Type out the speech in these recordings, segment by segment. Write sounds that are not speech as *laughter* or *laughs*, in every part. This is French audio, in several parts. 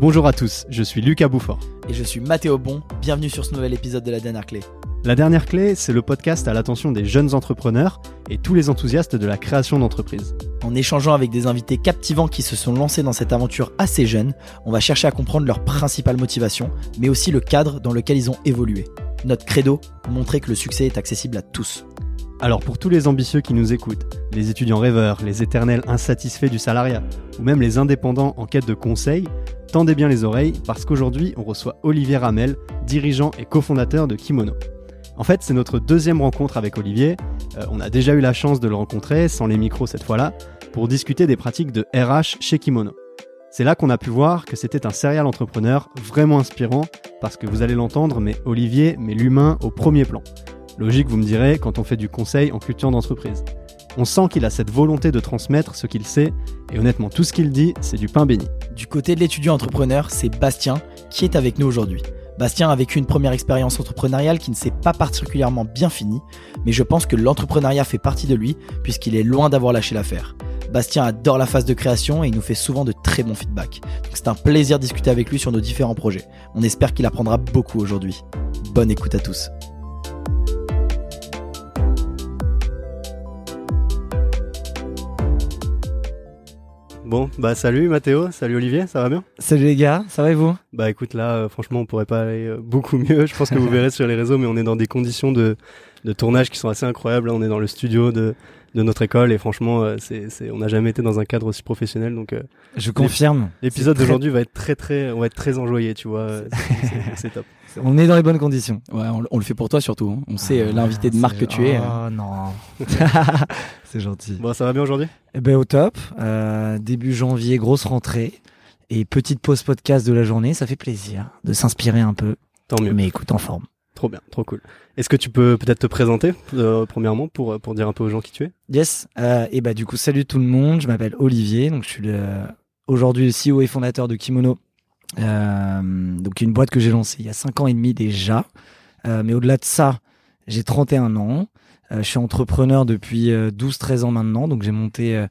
Bonjour à tous, je suis Lucas Bouffort. Et je suis Mathéo Bon, bienvenue sur ce nouvel épisode de La Dernière Clé. La Dernière Clé, c'est le podcast à l'attention des jeunes entrepreneurs et tous les enthousiastes de la création d'entreprises. En échangeant avec des invités captivants qui se sont lancés dans cette aventure assez jeune, on va chercher à comprendre leur principale motivation, mais aussi le cadre dans lequel ils ont évolué. Notre credo, montrer que le succès est accessible à tous. Alors pour tous les ambitieux qui nous écoutent, les étudiants rêveurs, les éternels insatisfaits du salariat, ou même les indépendants en quête de conseils, tendez bien les oreilles parce qu'aujourd'hui on reçoit Olivier Ramel, dirigeant et cofondateur de Kimono. En fait, c'est notre deuxième rencontre avec Olivier. Euh, on a déjà eu la chance de le rencontrer, sans les micros cette fois-là, pour discuter des pratiques de RH chez Kimono. C'est là qu'on a pu voir que c'était un serial entrepreneur vraiment inspirant, parce que vous allez l'entendre, mais Olivier met l'humain au premier plan. Logique, vous me direz, quand on fait du conseil en culture d'entreprise. On sent qu'il a cette volonté de transmettre ce qu'il sait, et honnêtement, tout ce qu'il dit, c'est du pain béni. Du côté de l'étudiant entrepreneur, c'est Bastien qui est avec nous aujourd'hui. Bastien a vécu une première expérience entrepreneuriale qui ne s'est pas particulièrement bien finie, mais je pense que l'entrepreneuriat fait partie de lui puisqu'il est loin d'avoir lâché l'affaire. Bastien adore la phase de création et il nous fait souvent de très bons feedbacks. C'est un plaisir de discuter avec lui sur nos différents projets. On espère qu'il apprendra beaucoup aujourd'hui. Bonne écoute à tous. Bon, bah salut Mathéo, salut Olivier, ça va bien? Salut les gars, ça va et vous? Bah écoute là, euh, franchement on pourrait pas aller euh, beaucoup mieux, je pense que vous *laughs* verrez sur les réseaux, mais on est dans des conditions de, de tournage qui sont assez incroyables, là on est dans le studio de, de notre école et franchement euh, c'est, c'est, on n'a jamais été dans un cadre aussi professionnel donc euh, Je confirme. l'épisode très- d'aujourd'hui va être très très, on va être très enjoyé tu vois, c'est, c'est- c'est top. *laughs* On est dans les bonnes conditions. Ouais, on, on le fait pour toi surtout. hein. On sait euh, l'invité de marque que tu es. Oh non. *laughs* c'est gentil. Bon ça va bien aujourd'hui? Eh ben au top. Euh, début janvier, grosse rentrée. Et petite pause podcast de la journée, ça fait plaisir de s'inspirer un peu. Tant mieux, Mais écoute, en forme. Trop bien, trop cool. Est-ce que tu peux peut-être te présenter euh, premièrement pour, pour dire un peu aux gens qui tu es? Yes. Euh, et bah du coup, salut tout le monde. Je m'appelle Olivier. Donc je suis aujourd'hui le CEO et fondateur de Kimono. Euh, donc une boîte que j'ai lancée il y a 5 ans et demi déjà. Euh, mais au-delà de ça, j'ai 31 ans. Euh, je suis entrepreneur depuis 12-13 ans maintenant. Donc j'ai monté euh,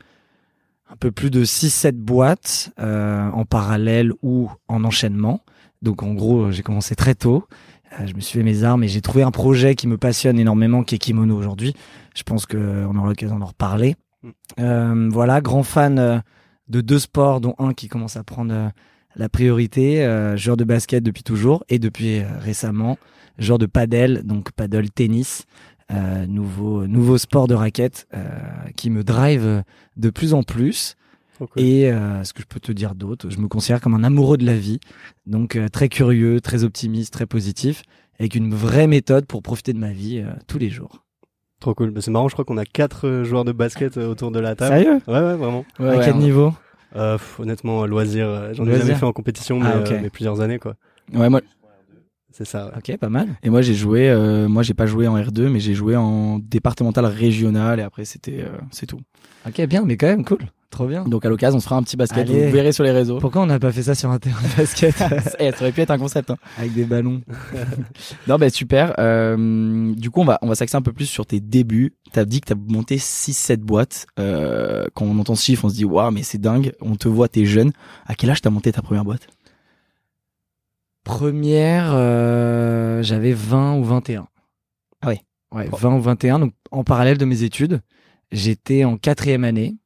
un peu plus de 6-7 boîtes euh, en parallèle ou en enchaînement. Donc en gros, j'ai commencé très tôt. Euh, je me suis fait mes armes et j'ai trouvé un projet qui me passionne énormément, qui est Kimono aujourd'hui. Je pense qu'on aura l'occasion d'en reparler. Mm. Euh, voilà, grand fan euh, de deux sports, dont un qui commence à prendre la priorité, euh, joueur de basket depuis toujours et depuis récemment, joueur de paddle, donc paddle tennis, euh, nouveau nouveau sport de raquette euh, qui me drive de plus en plus. Et euh, ce que je peux te dire d'autre, je me considère comme un amoureux de la vie, donc euh, très curieux, très optimiste, très positif, avec une vraie méthode pour profiter de ma vie euh, tous les jours. Trop cool, c'est marrant, je crois qu'on a quatre joueurs de basket autour de la table. Sérieux? Ouais ouais vraiment. Ouais, À ouais, quel niveau? Euh, pff, honnêtement, loisir, j'en ai jamais fait en compétition, mais, Ah, euh, mais plusieurs années, quoi. Ouais, moi, C'est ça. ouais. Ok, pas mal. et moi j'ai joué. euh, moi j'ai pas joué en R2, mais j'ai joué en départemental régional et après c'était euh, c'est tout. Ok, bien, mais quand même cool. Trop bien. Donc à l'occasion on se fera un petit basket. Allez. Vous verrez sur les réseaux. Pourquoi on n'a pas fait ça sur un terrain de basket *laughs* Eh, ça aurait pu être un concept. hein. avec des ballons *laughs* Non, bah super. Euh, du coup, on va, on va s'axer un peu plus sur tes débuts. T'as dit que t'as monté 6-7 boîtes. Euh, quand on entend ce chiffre, on se dit, waouh, mais c'est dingue. On te voit, t'es jeune. À quel âge t'as monté ta première boîte? Première, euh, j'avais 20 ou 21. Ah ouais. Ouais, Bon. 20 ou 21, donc en parallèle de mes études. J'étais en quatrième année.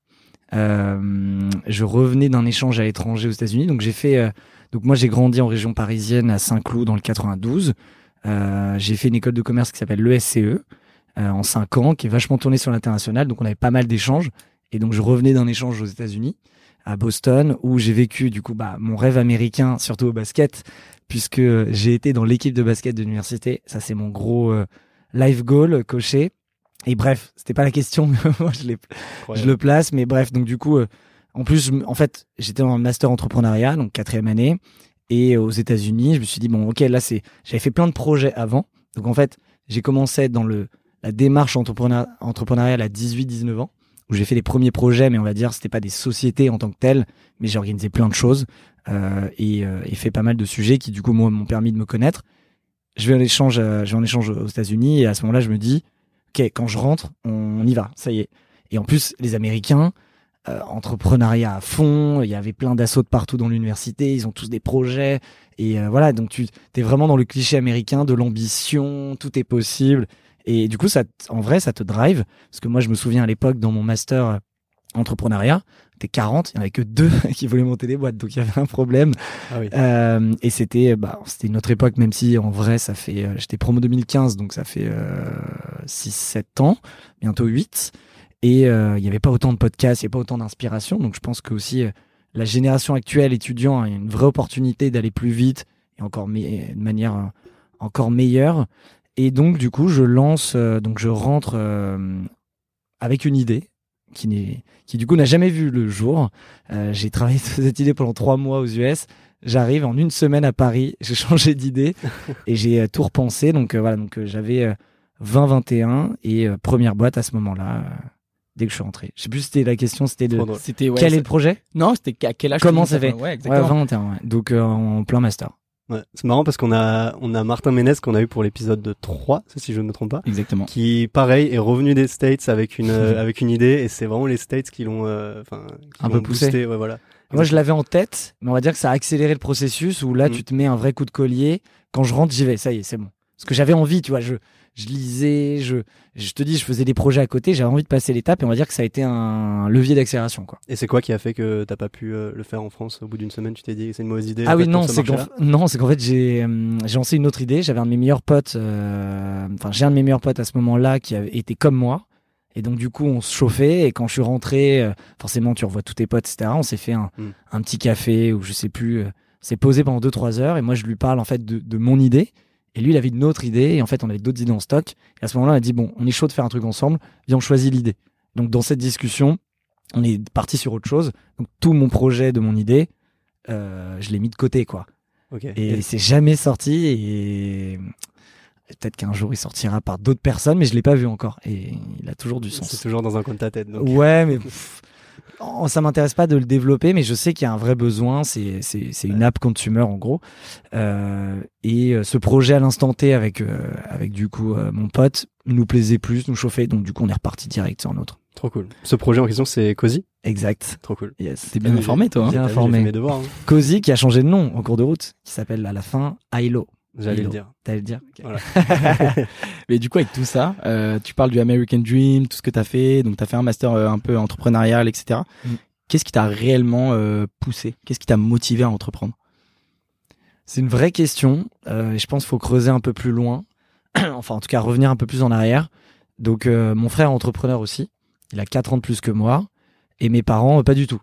Euh, je revenais d'un échange à l'étranger aux États-Unis, donc j'ai fait. euh, donc moi j'ai grandi en région parisienne à Saint-Cloud dans le 92. Euh, j'ai fait une école de commerce qui s'appelle l'ESCE en 5 ans, qui est vachement tournée sur l'international, donc on avait pas mal d'échanges. Et donc je revenais d'un échange aux États-Unis, à Boston, où j'ai vécu du coup bah, mon rêve américain, surtout au basket, puisque j'ai été dans l'équipe de basket de l'université. Ça c'est mon gros life goal coché. Et bref, c'était pas la question, mais *laughs* moi je l'ai je le place, mais bref, donc du coup, euh, en plus, je en fait, j'étais en master entrepreneuriat, donc quatrième année, et aux États-Unis, je me suis dit bon, ok, là c'est, j'avais fait plein de projets avant, donc en fait, j'ai commencé dans le la démarche entrepreneur, entrepreneuriale à 18-19 ans, où j'ai fait les premiers projets, mais on va dire c'était pas des sociétés en tant que telles, mais j'ai organisé plein de choses euh, et, euh, et fait pas mal de sujets qui du coup moi m'ont permis de me connaître. Je vais en échange, euh, je vais en échange aux États-Unis et à ce moment-là, je me dis, ok, quand je rentre, on y va, ça y est. Et en plus, les Américains, euh, entrepreneuriat à fond. Il y avait plein d'assauts partout dans l'université. Ils ont tous des projets. Et euh, voilà, donc tu es vraiment dans le cliché américain de l'ambition, tout est possible. Et du coup, ça, en vrai, ça te drive. Parce que moi, je me souviens à l'époque, dans mon master entrepreneuriat, t'es 40, il n'y en avait que deux *laughs* qui voulaient monter des boîtes. Donc il y avait un problème. Ah oui. Euh, et c'était bah, c'était une autre époque, même si en vrai, ça fait. euh, J'étais promo 2015, donc ça fait 6-7 ans, bientôt 8. Et euh, il n'y avait pas autant de podcasts, il n'y avait pas autant d'inspiration. Donc je pense que aussi euh, la génération actuelle étudiant a une vraie opportunité d'aller plus vite et encore de manière euh, encore meilleure. Et donc du coup, je lance, euh, donc je rentre euh, avec une idée qui du coup n'a jamais vu le jour. Euh, j'ai travaillé sur cette idée pendant trois mois aux US. J'arrive en une semaine à Paris, *laughs* j'ai changé d'idée *laughs* et j'ai euh, tout repensé. Donc euh, voilà, donc euh, j'avais euh, 20-21 et euh, première boîte à ce moment-là. euh, dès que je suis rentré. Je sais plus si c'était la question, c'était de. C'était ouais, quel est le projet? Non, c'était à quel âge Comment ça fait Ouais, Ouais, exactement. 21, ouais. Donc euh, en plein master. Ouais. C'est marrant parce qu'on a, on a Martin Ménez qu'on a eu pour l'épisode de 3, si je ne me trompe pas. Exactement. Qui, pareil, est revenu des States avec une, euh, *laughs* avec une idée et c'est vraiment les States qui l'ont, euh, enfin, Un peu poussé. boosté, Ouais, voilà. Moi, je l'avais en tête, mais on va dire que ça a accéléré le processus où là, Mm. tu te mets un vrai coup de collier. Quand je rentre, j'y vais. Ça y est, c'est bon. Parce que j'avais envie, tu vois. Je, je lisais, je, je te dis, je faisais des projets à côté. J'avais envie de passer l'étape et on va dire que ça a été un levier d'accélération, quoi. Et c'est quoi qui a fait que t'as pas pu euh, le faire en France au bout d'une semaine Tu t'es dit que c'est une mauvaise idée Ah oui, fait, non, c'est qu'en marché-là non, c'est qu'en fait, j'ai hum, j'ai lancé une autre idée. J'avais un de mes meilleurs potes, euh, enfin, j'ai un de mes meilleurs potes à ce moment-là qui avait été comme moi. Et donc, du coup, on se chauffait. Et quand je suis rentré, euh, forcément, tu revois tous tes potes, etc. On s'est fait un, Mm. un petit café ou je sais plus. euh, c'est posé pendant 2-3 heures. Et moi, je lui parle, en fait, de, de mon idée. Et lui, il avait une autre idée. Et en fait, on avait d'autres idées en stock. Et à ce moment-là, on a dit, bon, on est chaud de faire un truc ensemble. Viens, on choisit l'idée. Donc, dans cette discussion, on est parti sur autre chose. Donc, tout mon projet de mon idée, euh, je l'ai mis de côté, quoi. Ok. Et c'est jamais sorti. Et peut-être qu'un jour il sortira par d'autres personnes, mais je l'ai pas vu encore. Et il a toujours du c'est sens. toujours dans un coin de ta tête. Donc. Ouais, mais pff, oh, ça m'intéresse pas de le développer, mais je sais qu'il y a un vrai besoin. C'est c'est c'est une app consumer en gros. Euh, et euh, ce projet à l'instant T avec euh, avec du coup euh, mon pote nous plaisait plus, nous chauffait. Donc du coup on est reparti direct sur un autre. Trop cool. Ce projet en question, c'est Cozy? Exact. Trop cool. Yes. T'es bien informé, toi. hein Bien informé. fait mes devoirs. hein. Cozy qui a changé de nom en cours de route, qui s'appelle à la fin Hilo. J'allais le dire. T'allais le dire. Voilà. *laughs* Mais du coup, avec tout ça, euh, tu parles du American Dream, tout ce que tu as fait. Donc, tu as fait un master euh, un peu entrepreneurial, etc. Mm. Qu'est-ce qui t'a réellement euh, poussé? Qu'est-ce qui t'a motivé à entreprendre? C'est une vraie question. Euh, je pense qu'il faut creuser un peu plus loin. *clears throat* enfin, en tout cas, revenir un peu plus en arrière. Donc, euh, mon frère est entrepreneur aussi. Il a 4 ans de plus que moi. Et mes parents, euh, pas du tout.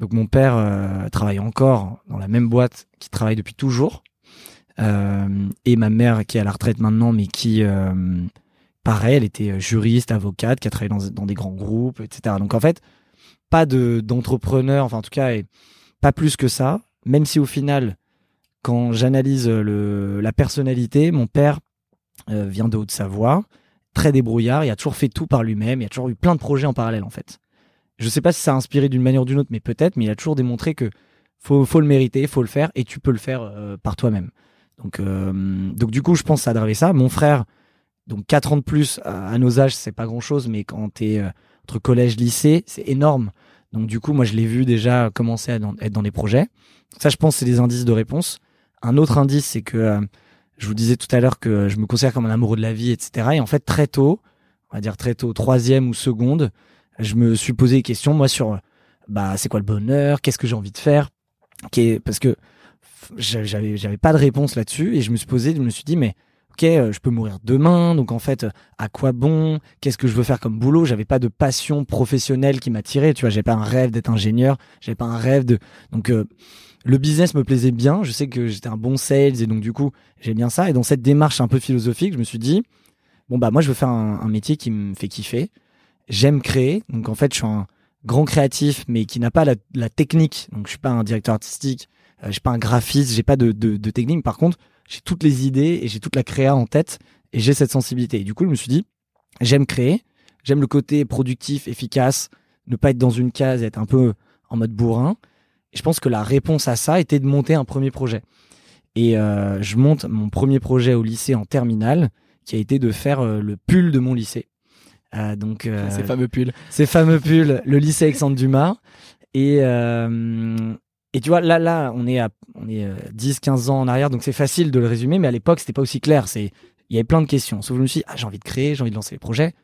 Donc, mon père euh, travaille encore dans la même boîte qui travaille depuis toujours. Euh, et ma mère, qui est à la retraite maintenant, mais qui, euh, pareil, elle était juriste, avocate, qui a travaillé dans, des grands groupes, etc. Donc, en fait, pas de d'entrepreneur, enfin, en tout cas, pas plus que ça. Même si au final, quand j'analyse la personnalité, mon père euh, vient de Haute-Savoie, très débrouillard, il a toujours fait tout par lui-même, il a toujours eu plein de projets en parallèle en fait. Je sais pas si ça a inspiré d'une manière ou d'une autre, mais peut-être, mais il a toujours démontré que faut, le mériter, faut le faire, et tu peux le faire euh, par toi-même. Donc, euh, donc du coup, je pense que ça. Mon frère, donc 4 ans de plus à, à nos âges, c'est pas grand-chose, mais quand t'es euh, entre collège, lycée, c'est énorme. Donc du coup, moi, je l'ai vu déjà commencer à être dans des projets. Ça, je pense, c'est des indices de réponse. Un autre indice, c'est que euh, je vous disais tout à l'heure que je me considère comme un amoureux de la vie, etc. Et en fait, très tôt, on va dire très tôt, troisième ou seconde, je me suis posé des questions, moi, sur bah, c'est quoi le bonheur, qu'est-ce que j'ai envie de faire, parce que j'avais j'avais pas de réponse là-dessus, et je me suis posé, je me suis dit, mais ok, euh, je peux mourir demain, donc en fait, à quoi bon? Qu'est-ce que je veux faire comme boulot? J'avais pas de passion professionnelle qui m'attirait, tu vois, j'avais pas un rêve d'être ingénieur, j'avais pas un rêve de, donc euh, le business me plaisait bien. Je sais que j'étais un bon sales et donc du coup j'ai bien ça. Et dans cette démarche un peu philosophique, je me suis dit bon bah moi je veux faire un, métier qui me fait kiffer. J'aime créer. Donc en fait je suis un grand créatif mais qui n'a pas la, la technique. Donc je suis pas un directeur artistique, je suis pas un graphiste, j'ai pas de, de, de technique. Par contre j'ai toutes les idées et j'ai toute la créa en tête et j'ai cette sensibilité. Et du coup je me suis dit j'aime créer, j'aime le côté productif, efficace, ne pas être dans une case, être un peu en mode bourrin. Et je pense que la réponse à ça était de monter un premier projet. Et euh, je monte mon premier projet au lycée en terminale, qui a été de faire euh, le pull de mon lycée. Euh, donc euh, Ces fameux pulls. ces fameux pulls, le lycée Alexandre Dumas. Et, euh, et tu vois, là, là, on est à on est 10, 15 ans en arrière, donc c'est facile de le résumer, mais à l'époque, c'était pas aussi clair. C'est, il y avait plein de questions. Sauf que je me suis dit, ah, j'ai envie de créer, j'ai envie de lancer les projets.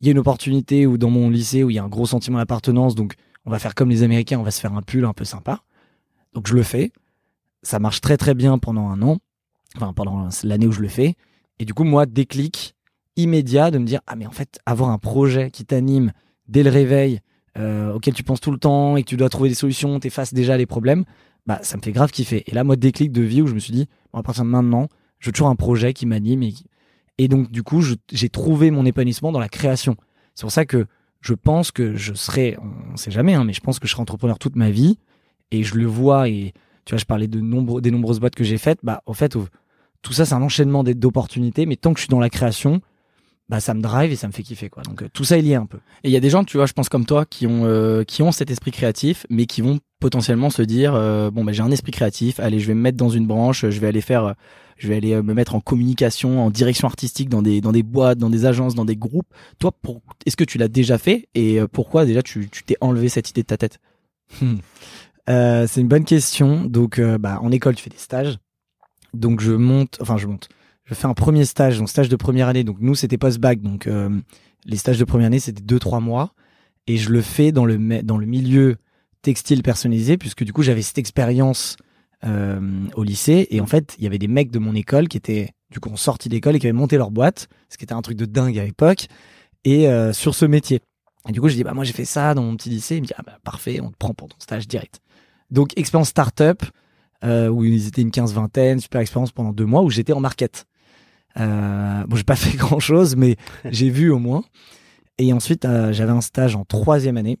Il y a une opportunité où dans mon lycée, où il y a un gros sentiment d'appartenance, donc on va faire comme les Américains, on va se faire un pull un peu sympa. Donc je le fais. Ça marche très très bien pendant un an, enfin pendant l'année où je le fais. Et du coup, moi, déclic immédiat de me dire, ah mais en fait, avoir un projet qui t'anime dès le réveil, euh, auquel tu penses tout le temps et que tu dois trouver des solutions, t'effaces déjà les problèmes, bah ça me fait grave kiffer. Et là, moi, déclic de vie où je me suis dit, bon, à partir de maintenant, je veux toujours un projet qui m'anime et, et donc du coup, j'ai trouvé mon épanouissement dans la création. C'est pour ça que je pense que je serai, on sait jamais, hein, mais je pense que je serai entrepreneur toute ma vie et je le vois et tu vois, je parlais de nombreux, des nombreuses boîtes que j'ai faites, bah en fait, tout ça c'est un enchaînement d'opportunités, mais tant que je suis dans la création, bah ça me drive et ça me fait kiffer quoi. Donc euh, tout ça est lié un peu. Et il y a des gens, tu vois, je pense comme toi, qui ont euh, qui ont cet esprit créatif, mais qui vont potentiellement se dire euh, bon, ben j'ai un esprit créatif, allez, je vais me mettre dans une branche, je vais aller faire, je vais aller me mettre en communication, en direction artistique, dans des dans des boîtes, dans des agences, dans des groupes. Toi, est-ce que tu l'as déjà fait et pourquoi déjà tu tu t'es enlevé cette idée de ta tête? Euh, c'est une bonne question. Donc, bah, en école, tu fais des stages. Donc, je monte, enfin, je monte. Je fais un premier stage, donc stage de première année. Donc, nous, c'était post-bac. Donc, euh, les stages de première année, c'était deux, trois mois. Et je le fais dans le, dans le milieu textile personnalisé, puisque du coup, j'avais cette expérience euh, au lycée. Et en fait, il y avait des mecs de mon école qui étaient, du coup, en sortie d'école et qui avaient monté leur boîte, ce qui était un truc de dingue à l'époque, et euh, sur ce métier. Et du coup, je dis, bah, moi, j'ai fait ça dans mon petit lycée. Il me dit, ah, bah, parfait, on te prend pour ton stage direct. Donc, expérience start-up, euh, où ils étaient une quinze vingtaine, super expérience pendant deux mois, où j'étais en market. Euh, bon, j'ai pas *laughs* fait grand chose, mais j'ai vu au moins. Et ensuite, euh, j'avais un stage en troisième année,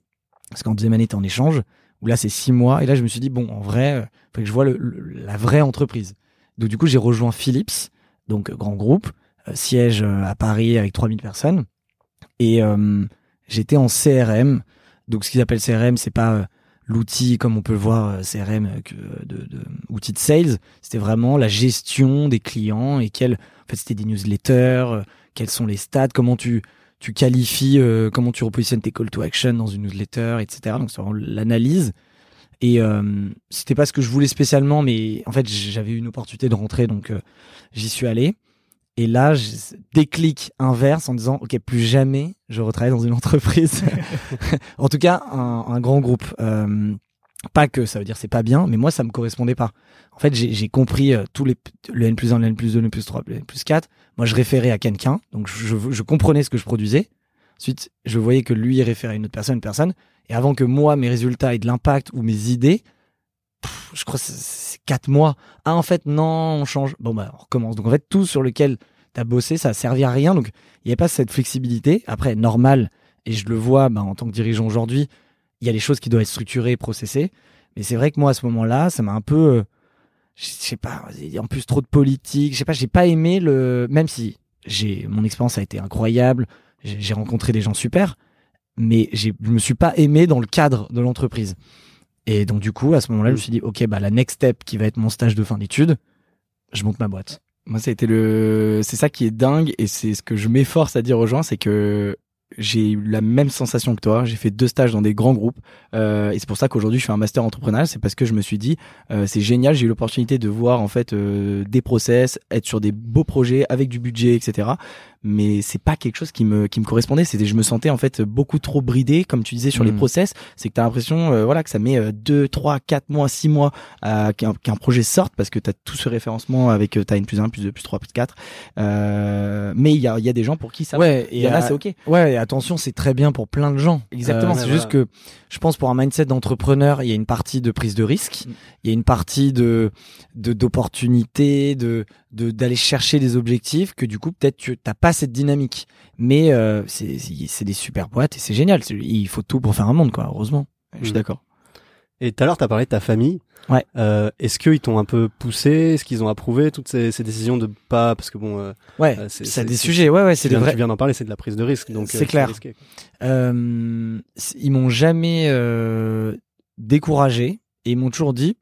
parce qu'en deuxième année, t'es en échange, où là, c'est six mois. Et là, je me suis dit, bon, en vrai, euh, faut que je vois la vraie entreprise. Donc, du coup, j'ai rejoint Philips, donc euh, grand groupe, euh, siège à Paris avec 3000 personnes. Et j'étais en CRM. Donc, ce qu'ils appellent CRM, c'est pas l'outil comme on peut le voir euh, CRM euh, que de, de outil de sales. C'était vraiment la gestion des clients et quels, en fait, c'était des newsletters, euh, quels sont les stats, comment tu tu qualifies, euh, comment tu repositionnes tes call to action dans une newsletter, etc. Donc c'est vraiment l'analyse. Et euh, c'était pas ce que je voulais spécialement, mais en fait j'avais eu une opportunité de rentrer, donc euh, j'y suis allé. Et là, j'ai- déclic inverse en disant, ok, plus jamais je retravaille dans une *laughs* entreprise. *laughs* en tout cas, un, un grand groupe. Euh, pas que ça veut dire c'est pas bien, mais moi ça me correspondait pas. En fait, j'ai j'ai compris euh, tous les le N plus 1, le N plus 2, le N plus 3, le N plus 4. Moi, je référais à quelqu'un, donc je, je comprenais ce que je produisais. Ensuite, je voyais que lui référait à une autre personne, une personne. Et avant que moi, mes résultats aient de l'impact ou mes idées, je crois c'est- quatre mois. Ah, en fait, non, on change. Bon, bah, on recommence. Donc, en fait, tout sur lequel t'as bossé, ça a servi à rien. Donc, il n'y avait pas cette flexibilité. Après, normal, et je le vois bah, en tant que dirigeant aujourd'hui, il y a des choses qui doivent être structurées, processées. Mais c'est vrai que moi, à ce moment-là, ça m'a un peu, euh, je sais pas, en plus trop de politique. Je sais pas, j'ai pas aimé le, même si j'ai, mon expérience a été incroyable, j'ai rencontré des gens super, mais je me suis pas aimé dans le cadre de l'entreprise. Et donc du coup, à ce moment-là, je me suis dit, ok, bah la next step qui va être mon stage de fin d'études, je monte ma boîte. Moi, ça a été le, c'est ça qui est dingue et c'est ce que je m'efforce à dire aux gens, c'est que j'ai eu la même sensation que toi. J'ai fait deux stages dans des grands groupes euh, et c'est pour ça qu'aujourd'hui je fais un master entrepreneurial. C'est parce que je me suis dit euh, c'est génial. J'ai eu l'opportunité de voir en fait euh, des process, être sur des beaux projets avec du budget, etc. Mais c'est pas quelque chose qui me qui me correspondait. C'était je me sentais en fait beaucoup trop bridé, comme tu disais sur les Mhm. process. C'est que t'as l'impression euh, voilà que ça met euh, deux, trois, quatre mois, six mois à qu'un qu'un projet sorte parce que t'as tout ce référencement avec euh, t'as une plus un, plus deux, plus trois, plus quatre. Euh, mais il y a il y a des gens pour qui ça Ouais, il y en a c'est ok. Ouais, et attention, c'est très bien pour plein de gens. Exactement. Euh, c'est juste que je pense pour un mindset d'entrepreneur, il y a une partie de prise de risque, Mm. il y a une partie de d'opportunité, de de d'aller chercher des objectifs que du coup peut-être tu t'as pas cette dynamique. Mais euh, c'est des super boîtes et c'est génial. Il faut tout pour faire un monde, quoi. Heureusement. Je suis d'accord. Et tout à l'heure, tu as parlé de ta famille. Ouais. Euh, Est-ce qu'ils t'ont un peu poussé? Est-ce qu'ils ont approuvé toutes ces, ces décisions de pas Parce que bon, euh, Ouais, Euh, c'est- c'est c'est- des c'est- sujets. Ouais, ouais, c'est vrais. tu viens d'en parler, c'est de la prise de risque. donc C'est euh, faut clair. ils m'ont jamais découragé et ils m'ont toujours dit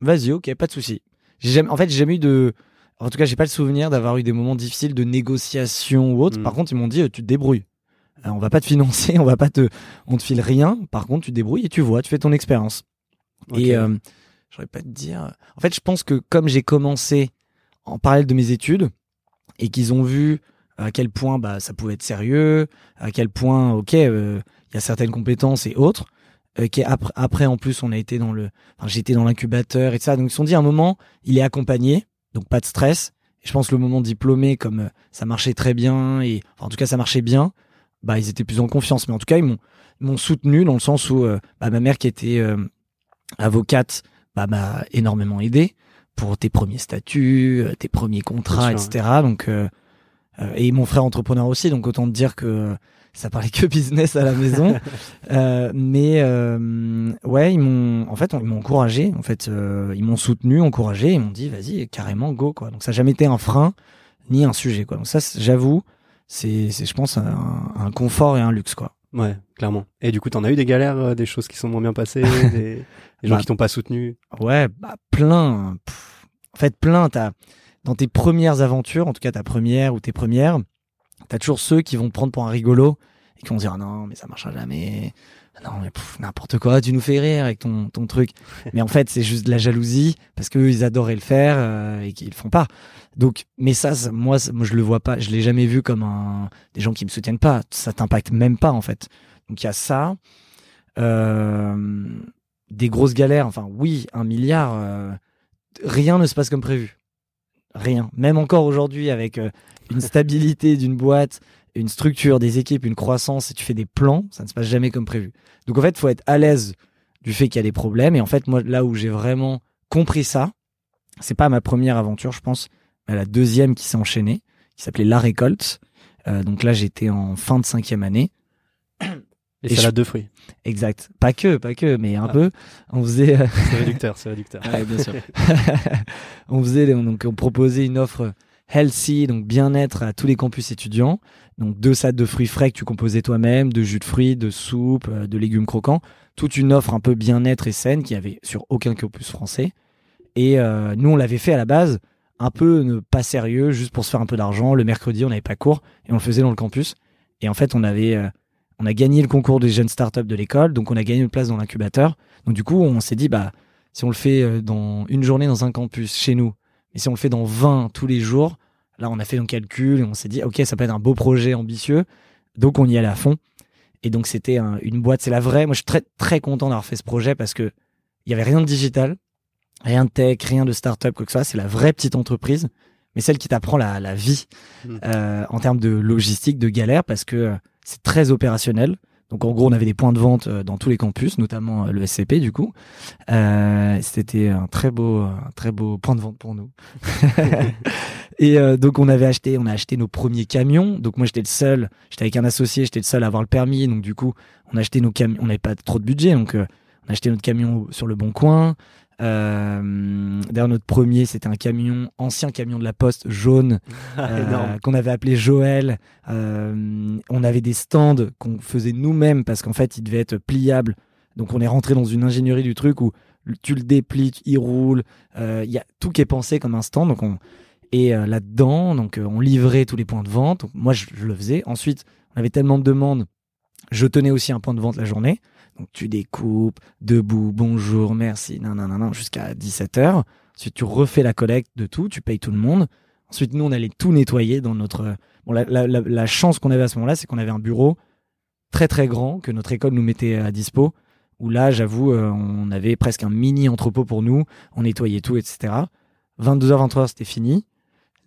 vas-y ok pas de souci j'ai jamais en fait j'ai jamais eu de en tout cas j'ai pas le souvenir d'avoir eu des moments difficiles de négociation ou autre Mm. par contre ils m'ont dit tu te débrouilles on va pas te financer, *laughs* on va pas te, on te file rien. Par contre, tu te débrouilles et tu vois, tu fais ton expérience. Et euh, j'aurais pas te dire. En fait, je pense que comme j'ai commencé en parallèle de mes études et qu'ils ont vu à quel point bah ça pouvait être sérieux, à quel point ok, euh, il y a certaines compétences et autres. Euh, après, après, en plus, on a été dans le, enfin, j'étais dans l'incubateur et ça. Donc ils se sont dit à un moment, il est accompagné, donc pas de stress. Et je pense le moment diplômé, comme euh, ça marchait très bien et enfin, en tout cas ça marchait bien, bah ils étaient plus en confiance. Mais en tout cas ils m'ont soutenu dans le sens où bah, ma mère qui était avocate bah, m'a énormément aidé pour tes premiers statuts, euh, tes premiers contrats, etc. Donc, euh, euh, et mon frère entrepreneur aussi, donc autant te dire que ça parlait que business à la maison. *laughs* mais ouais, ils m'ont, en fait, ils m'ont encouragé. En fait, ils m'ont soutenu, encouragé, ils m'ont dit, vas-y, carrément, go, quoi. Donc ça n'a jamais été un frein ni un sujet, quoi. Donc ça, j'avoue, c'est, je pense, un, un, confort et un luxe, quoi. Ouais, clairement. Et du coup, t'en as eu des galères, des choses qui sont moins bien passées, *laughs* des, gens bah, qui t'ont pas soutenu? Ouais, bah plein. en fait, plein. T'as dans tes premières aventures, en tout cas ta première ou tes premières, t'as toujours ceux qui vont te prendre pour un rigolo et qui vont dire non, mais ça marchera jamais. Non, mais n'importe quoi, tu nous fais rire avec ton, ton truc. *laughs* mais en fait, c'est juste de la jalousie parce qu'eux, ils adoraient le faire euh, et qu'ils le font pas. Donc, mais ça, moi, moi, je le vois pas, je l'ai jamais vu comme un, des gens qui me soutiennent pas. Ça t'impacte même pas, en fait. Donc, il y a ça. Euh, des grosses galères. Enfin, oui, un milliard. Euh, rien ne se passe comme prévu. Rien. Même encore aujourd'hui, avec une stabilité d'une boîte, une structure, des équipes, une croissance, et tu fais des plans, ça ne se passe jamais comme prévu. Donc, en fait, il faut être à l'aise du fait qu'il y a des problèmes. Et en fait, moi, là où j'ai vraiment compris ça, c'est pas ma première aventure, je pense, mais la deuxième qui s'est enchaînée, qui s'appelait La Récolte. Euh, donc là, j'étais en fin de cinquième année. Les salades de fruits. Exact. Pas que, pas que, mais un ah. peu. On faisait. Euh, c'est réducteur, c'est réducteur. *laughs* Ouais, bien sûr. *laughs* on faisait, donc on proposait une offre healthy, donc bien-être à tous les campus étudiants. Donc deux salades de fruits frais que tu composais toi-même, de jus de fruits, de soupe, euh, de légumes croquants. Toute une offre un peu bien-être et saine qui avait sur aucun campus français. Et euh, nous, on l'avait fait à la base un peu pas sérieux, juste pour se faire un peu d'argent. Le mercredi, on n'avait pas cours et on le faisait dans le campus. Et en fait, on avait on a gagné le concours des jeunes startups de l'école, donc on a gagné une place dans l'incubateur. Donc du coup, on s'est dit, bah, si on le fait euh, dans une journée dans un campus chez nous, et si on le fait dans 20 tous les jours, là, on a fait nos calculs et on s'est dit, ok, ça peut être un beau projet ambitieux. Donc on y allait à fond. Et donc c'était une boîte, c'est la vraie. Moi, je suis très très content d'avoir fait ce projet parce que il y avait rien de digital, rien de tech, rien de startup, quoi que ce soit. C'est la vraie petite entreprise, mais celle qui t'apprend la, la vie mmh. euh, en termes de logistique, de galère, parce que c'est très opérationnel. Donc en gros, on avait des points de vente euh, dans tous les campus, notamment euh, le SCP du coup. Euh, C'était un très beau, un très beau point de vente pour nous. *laughs* et euh, donc on avait acheté, on a acheté nos premiers camions. Donc moi j'étais le seul, j'étais avec un associé, j'étais le seul à avoir le permis. Donc du coup, on a acheté nos camions. On n'avait pas trop de budget, donc on a acheté notre camion sur le bon coin. Euh, D'ailleurs, notre premier, c'était un camion, ancien camion de la Poste jaune, *laughs* ah, euh, qu'on avait appelé Joël. Euh, on avait des stands qu'on faisait nous-mêmes parce qu'en fait, il devait être pliable. Donc, on est rentré dans une ingénierie du truc où tu le déplies, il roule. Il y a tout qui est pensé comme un stand. Donc, on, et là-dedans, donc, on livrait tous les points de vente. moi, je, je le faisais. Ensuite, on avait tellement de demandes. Je tenais aussi un point de vente la journée. Donc tu découpes, debout, bonjour, merci, non, non, non, non, jusqu'à 17h. Ensuite, tu refais la collecte de tout, tu payes tout le monde. Ensuite, nous, on allait tout nettoyer dans notre... La, chance qu'on avait à ce moment-là, c'est qu'on avait un bureau très très grand que notre école nous mettait à dispo. Où là, j'avoue, euh, on avait presque un mini entrepôt pour nous. On nettoyait tout, etc. 22h, 23h, c'était fini.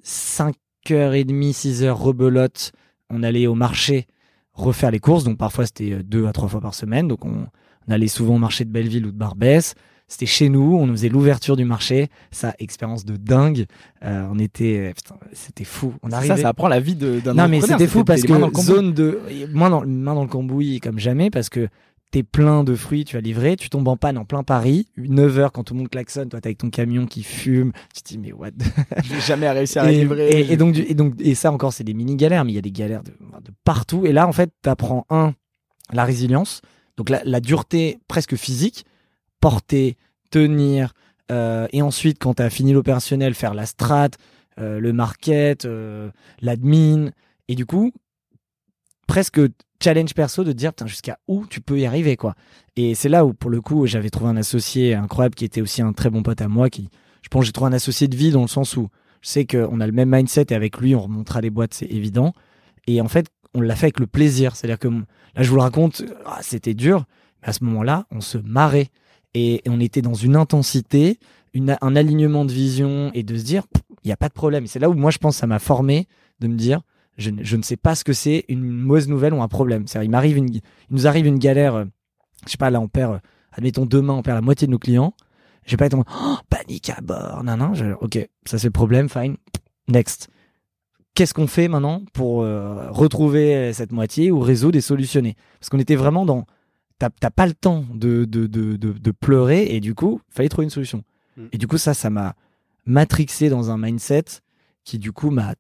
5h30, 6h, rebelote. On allait au marché refaire les courses. Donc parfois c'était euh, deux à trois fois par semaine. Donc on, allait souvent au marché de Belleville ou de Barbès. C'était chez nous, on faisait l'ouverture du marché. Ça, expérience de dingue. Euh, on était, euh, c'était fou. On arrivait. Ça, ça apprend la vie d'un. Non mais c'était fou parce que zone de, moi dans, main dans le cambouis comme jamais parce que t'es plein de fruits, tu vas livrer, tu tombes en panne en plein Paris, 9h quand tout le monde klaxonne, toi t'es avec ton camion qui fume, tu te dis mais what *laughs* J'ai jamais réussi à livrer. Et, donc, et donc et ça encore c'est des mini galères, mais il y a des galères de, partout. Et là en fait t'apprends un la résilience, donc la, dureté presque physique, porter, tenir, euh, et ensuite quand t'as fini l'opérationnel, faire la strat, euh, le market, euh, l'admin, et du coup presque challenge perso de dire jusqu'à où tu peux y arriver quoi. Et c'est là où pour le coup j'avais trouvé un associé incroyable qui était aussi un très bon pote à moi qui je pense j'ai trouvé un associé de vie dans le sens où je sais qu'on a le même mindset et avec lui on remontera les boîtes c'est évident. Et en fait on l'a fait avec le plaisir, c'est-à-dire que là je vous le raconte, ah, c'était dur, mais à ce moment-là on se marrait et on était dans une intensité, une, un alignement de vision et de se dire il n'y a pas de problème. C'est là où moi je pense ça m'a formé de me dire je, je, ne sais pas ce que c'est une mauvaise nouvelle ou un problème. C'est-à-dire, il m'arrive une, il nous arrive une galère, euh, je sais pas, là, on perd, euh, admettons, demain, on perd la moitié de nos clients. J'ai pas été en oh, panique à bord, non, non, je, ok, ça c'est le problème, fine, next. Qu'est-ce qu'on fait maintenant pour euh, retrouver cette moitié ou résoudre et solutionner? Parce qu'on était vraiment dans, t'as pas le temps de, de, de, de, de pleurer et du coup, fallait trouver une solution. Mm. Et du coup, ça, ça m'a matrixé dans un mindset qui du coup m'a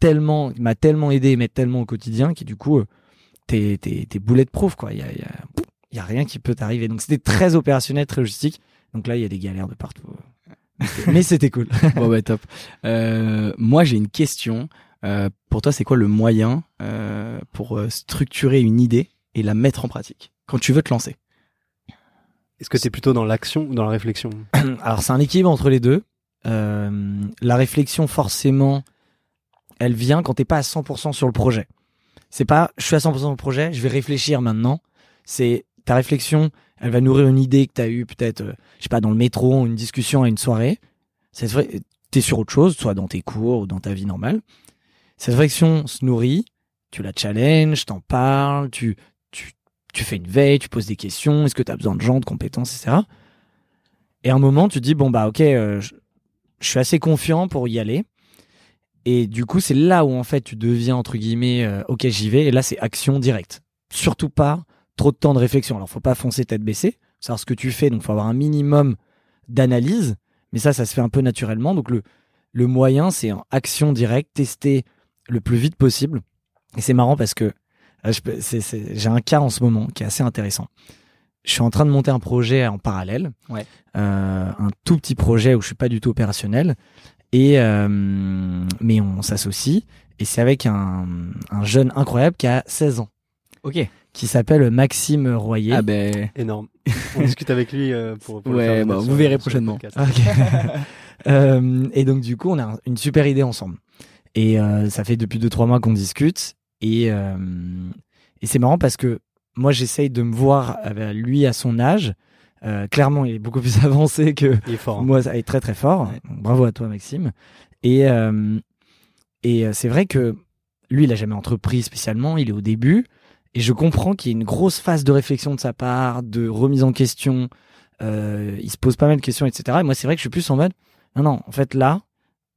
tellement m'a tellement aidé mais tellement au quotidien qui du coup euh, t'es t'es t'es de proof quoi. Il y a, y, a, y a rien qui peut t'arriver. Donc c'était très opérationnel très logistique. Donc là il y a des galères de partout. Mais c'était cool. *laughs* Bon bah top. Euh, moi j'ai une question. Euh, pour toi c'est quoi le moyen euh, pour structurer une idée et la mettre en pratique quand tu veux te lancer? Est-ce que c'est plutôt dans l'action ou dans la réflexion? *coughs* Alors c'est un équilibre entre les deux euh, la réflexion, forcément, elle vient quand t'es pas à 100% sur le projet. C'est pas, je suis à 100% sur le projet, je vais réfléchir maintenant. C'est ta réflexion, elle va nourrir une idée que t'as eue peut-être, euh, je sais pas, dans le métro, une discussion à une soirée. Vrai, t'es sur autre chose, soit dans tes cours ou dans ta vie normale. Cette réflexion se nourrit, tu la challenges, t'en parles, tu, tu, tu fais une veille, tu poses des questions, est-ce que t'as besoin de gens, de compétences, etc. Et à un moment, tu dis, bon, bah, ok, euh, je suis assez confiant pour y aller. Et du coup, c'est là où en fait tu deviens entre guillemets euh, ok j'y vais. Et là, c'est action directe. Surtout pas trop de temps de réflexion. Alors, faut pas foncer tête baissée, savoir ce que tu fais. Donc, faut avoir un minimum d'analyse. Mais ça, ça se fait un peu naturellement. Donc, le le moyen, c'est en action directe, tester le plus vite possible. Et c'est marrant parce que euh, j'ai un cas en ce moment qui est assez intéressant je suis en train de monter un projet en parallèle, ouais. euh, un tout petit projet où je suis pas du tout opérationnel, et euh, mais on s'associe et c'est avec un, un, jeune incroyable qui a 16 ans. Ok. Qui s'appelle Maxime Royer. Ah ben énorme. On discute avec lui euh, pour. pour ouais, bah, vous verrez prochainement. *laughs* euh, et donc du coup, on a une super idée ensemble. Et euh, ça fait depuis 2-3 mois qu'on discute. Et, euh, et c'est marrant parce que moi, j'essaye de me voir euh, lui à son âge. Euh, clairement, il est beaucoup plus *laughs* avancé que il est fort, hein. moi. Il est très très fort. Ouais. Bravo à toi, Maxime. Et euh, et c'est vrai que lui, il a jamais entrepris spécialement. Il est au début. Et je comprends qu'il y a une grosse phase de réflexion de sa part, de remise en question. Euh, il se pose pas mal de questions, etc. Et moi, c'est vrai que je suis plus en mode, non, non, en fait, là,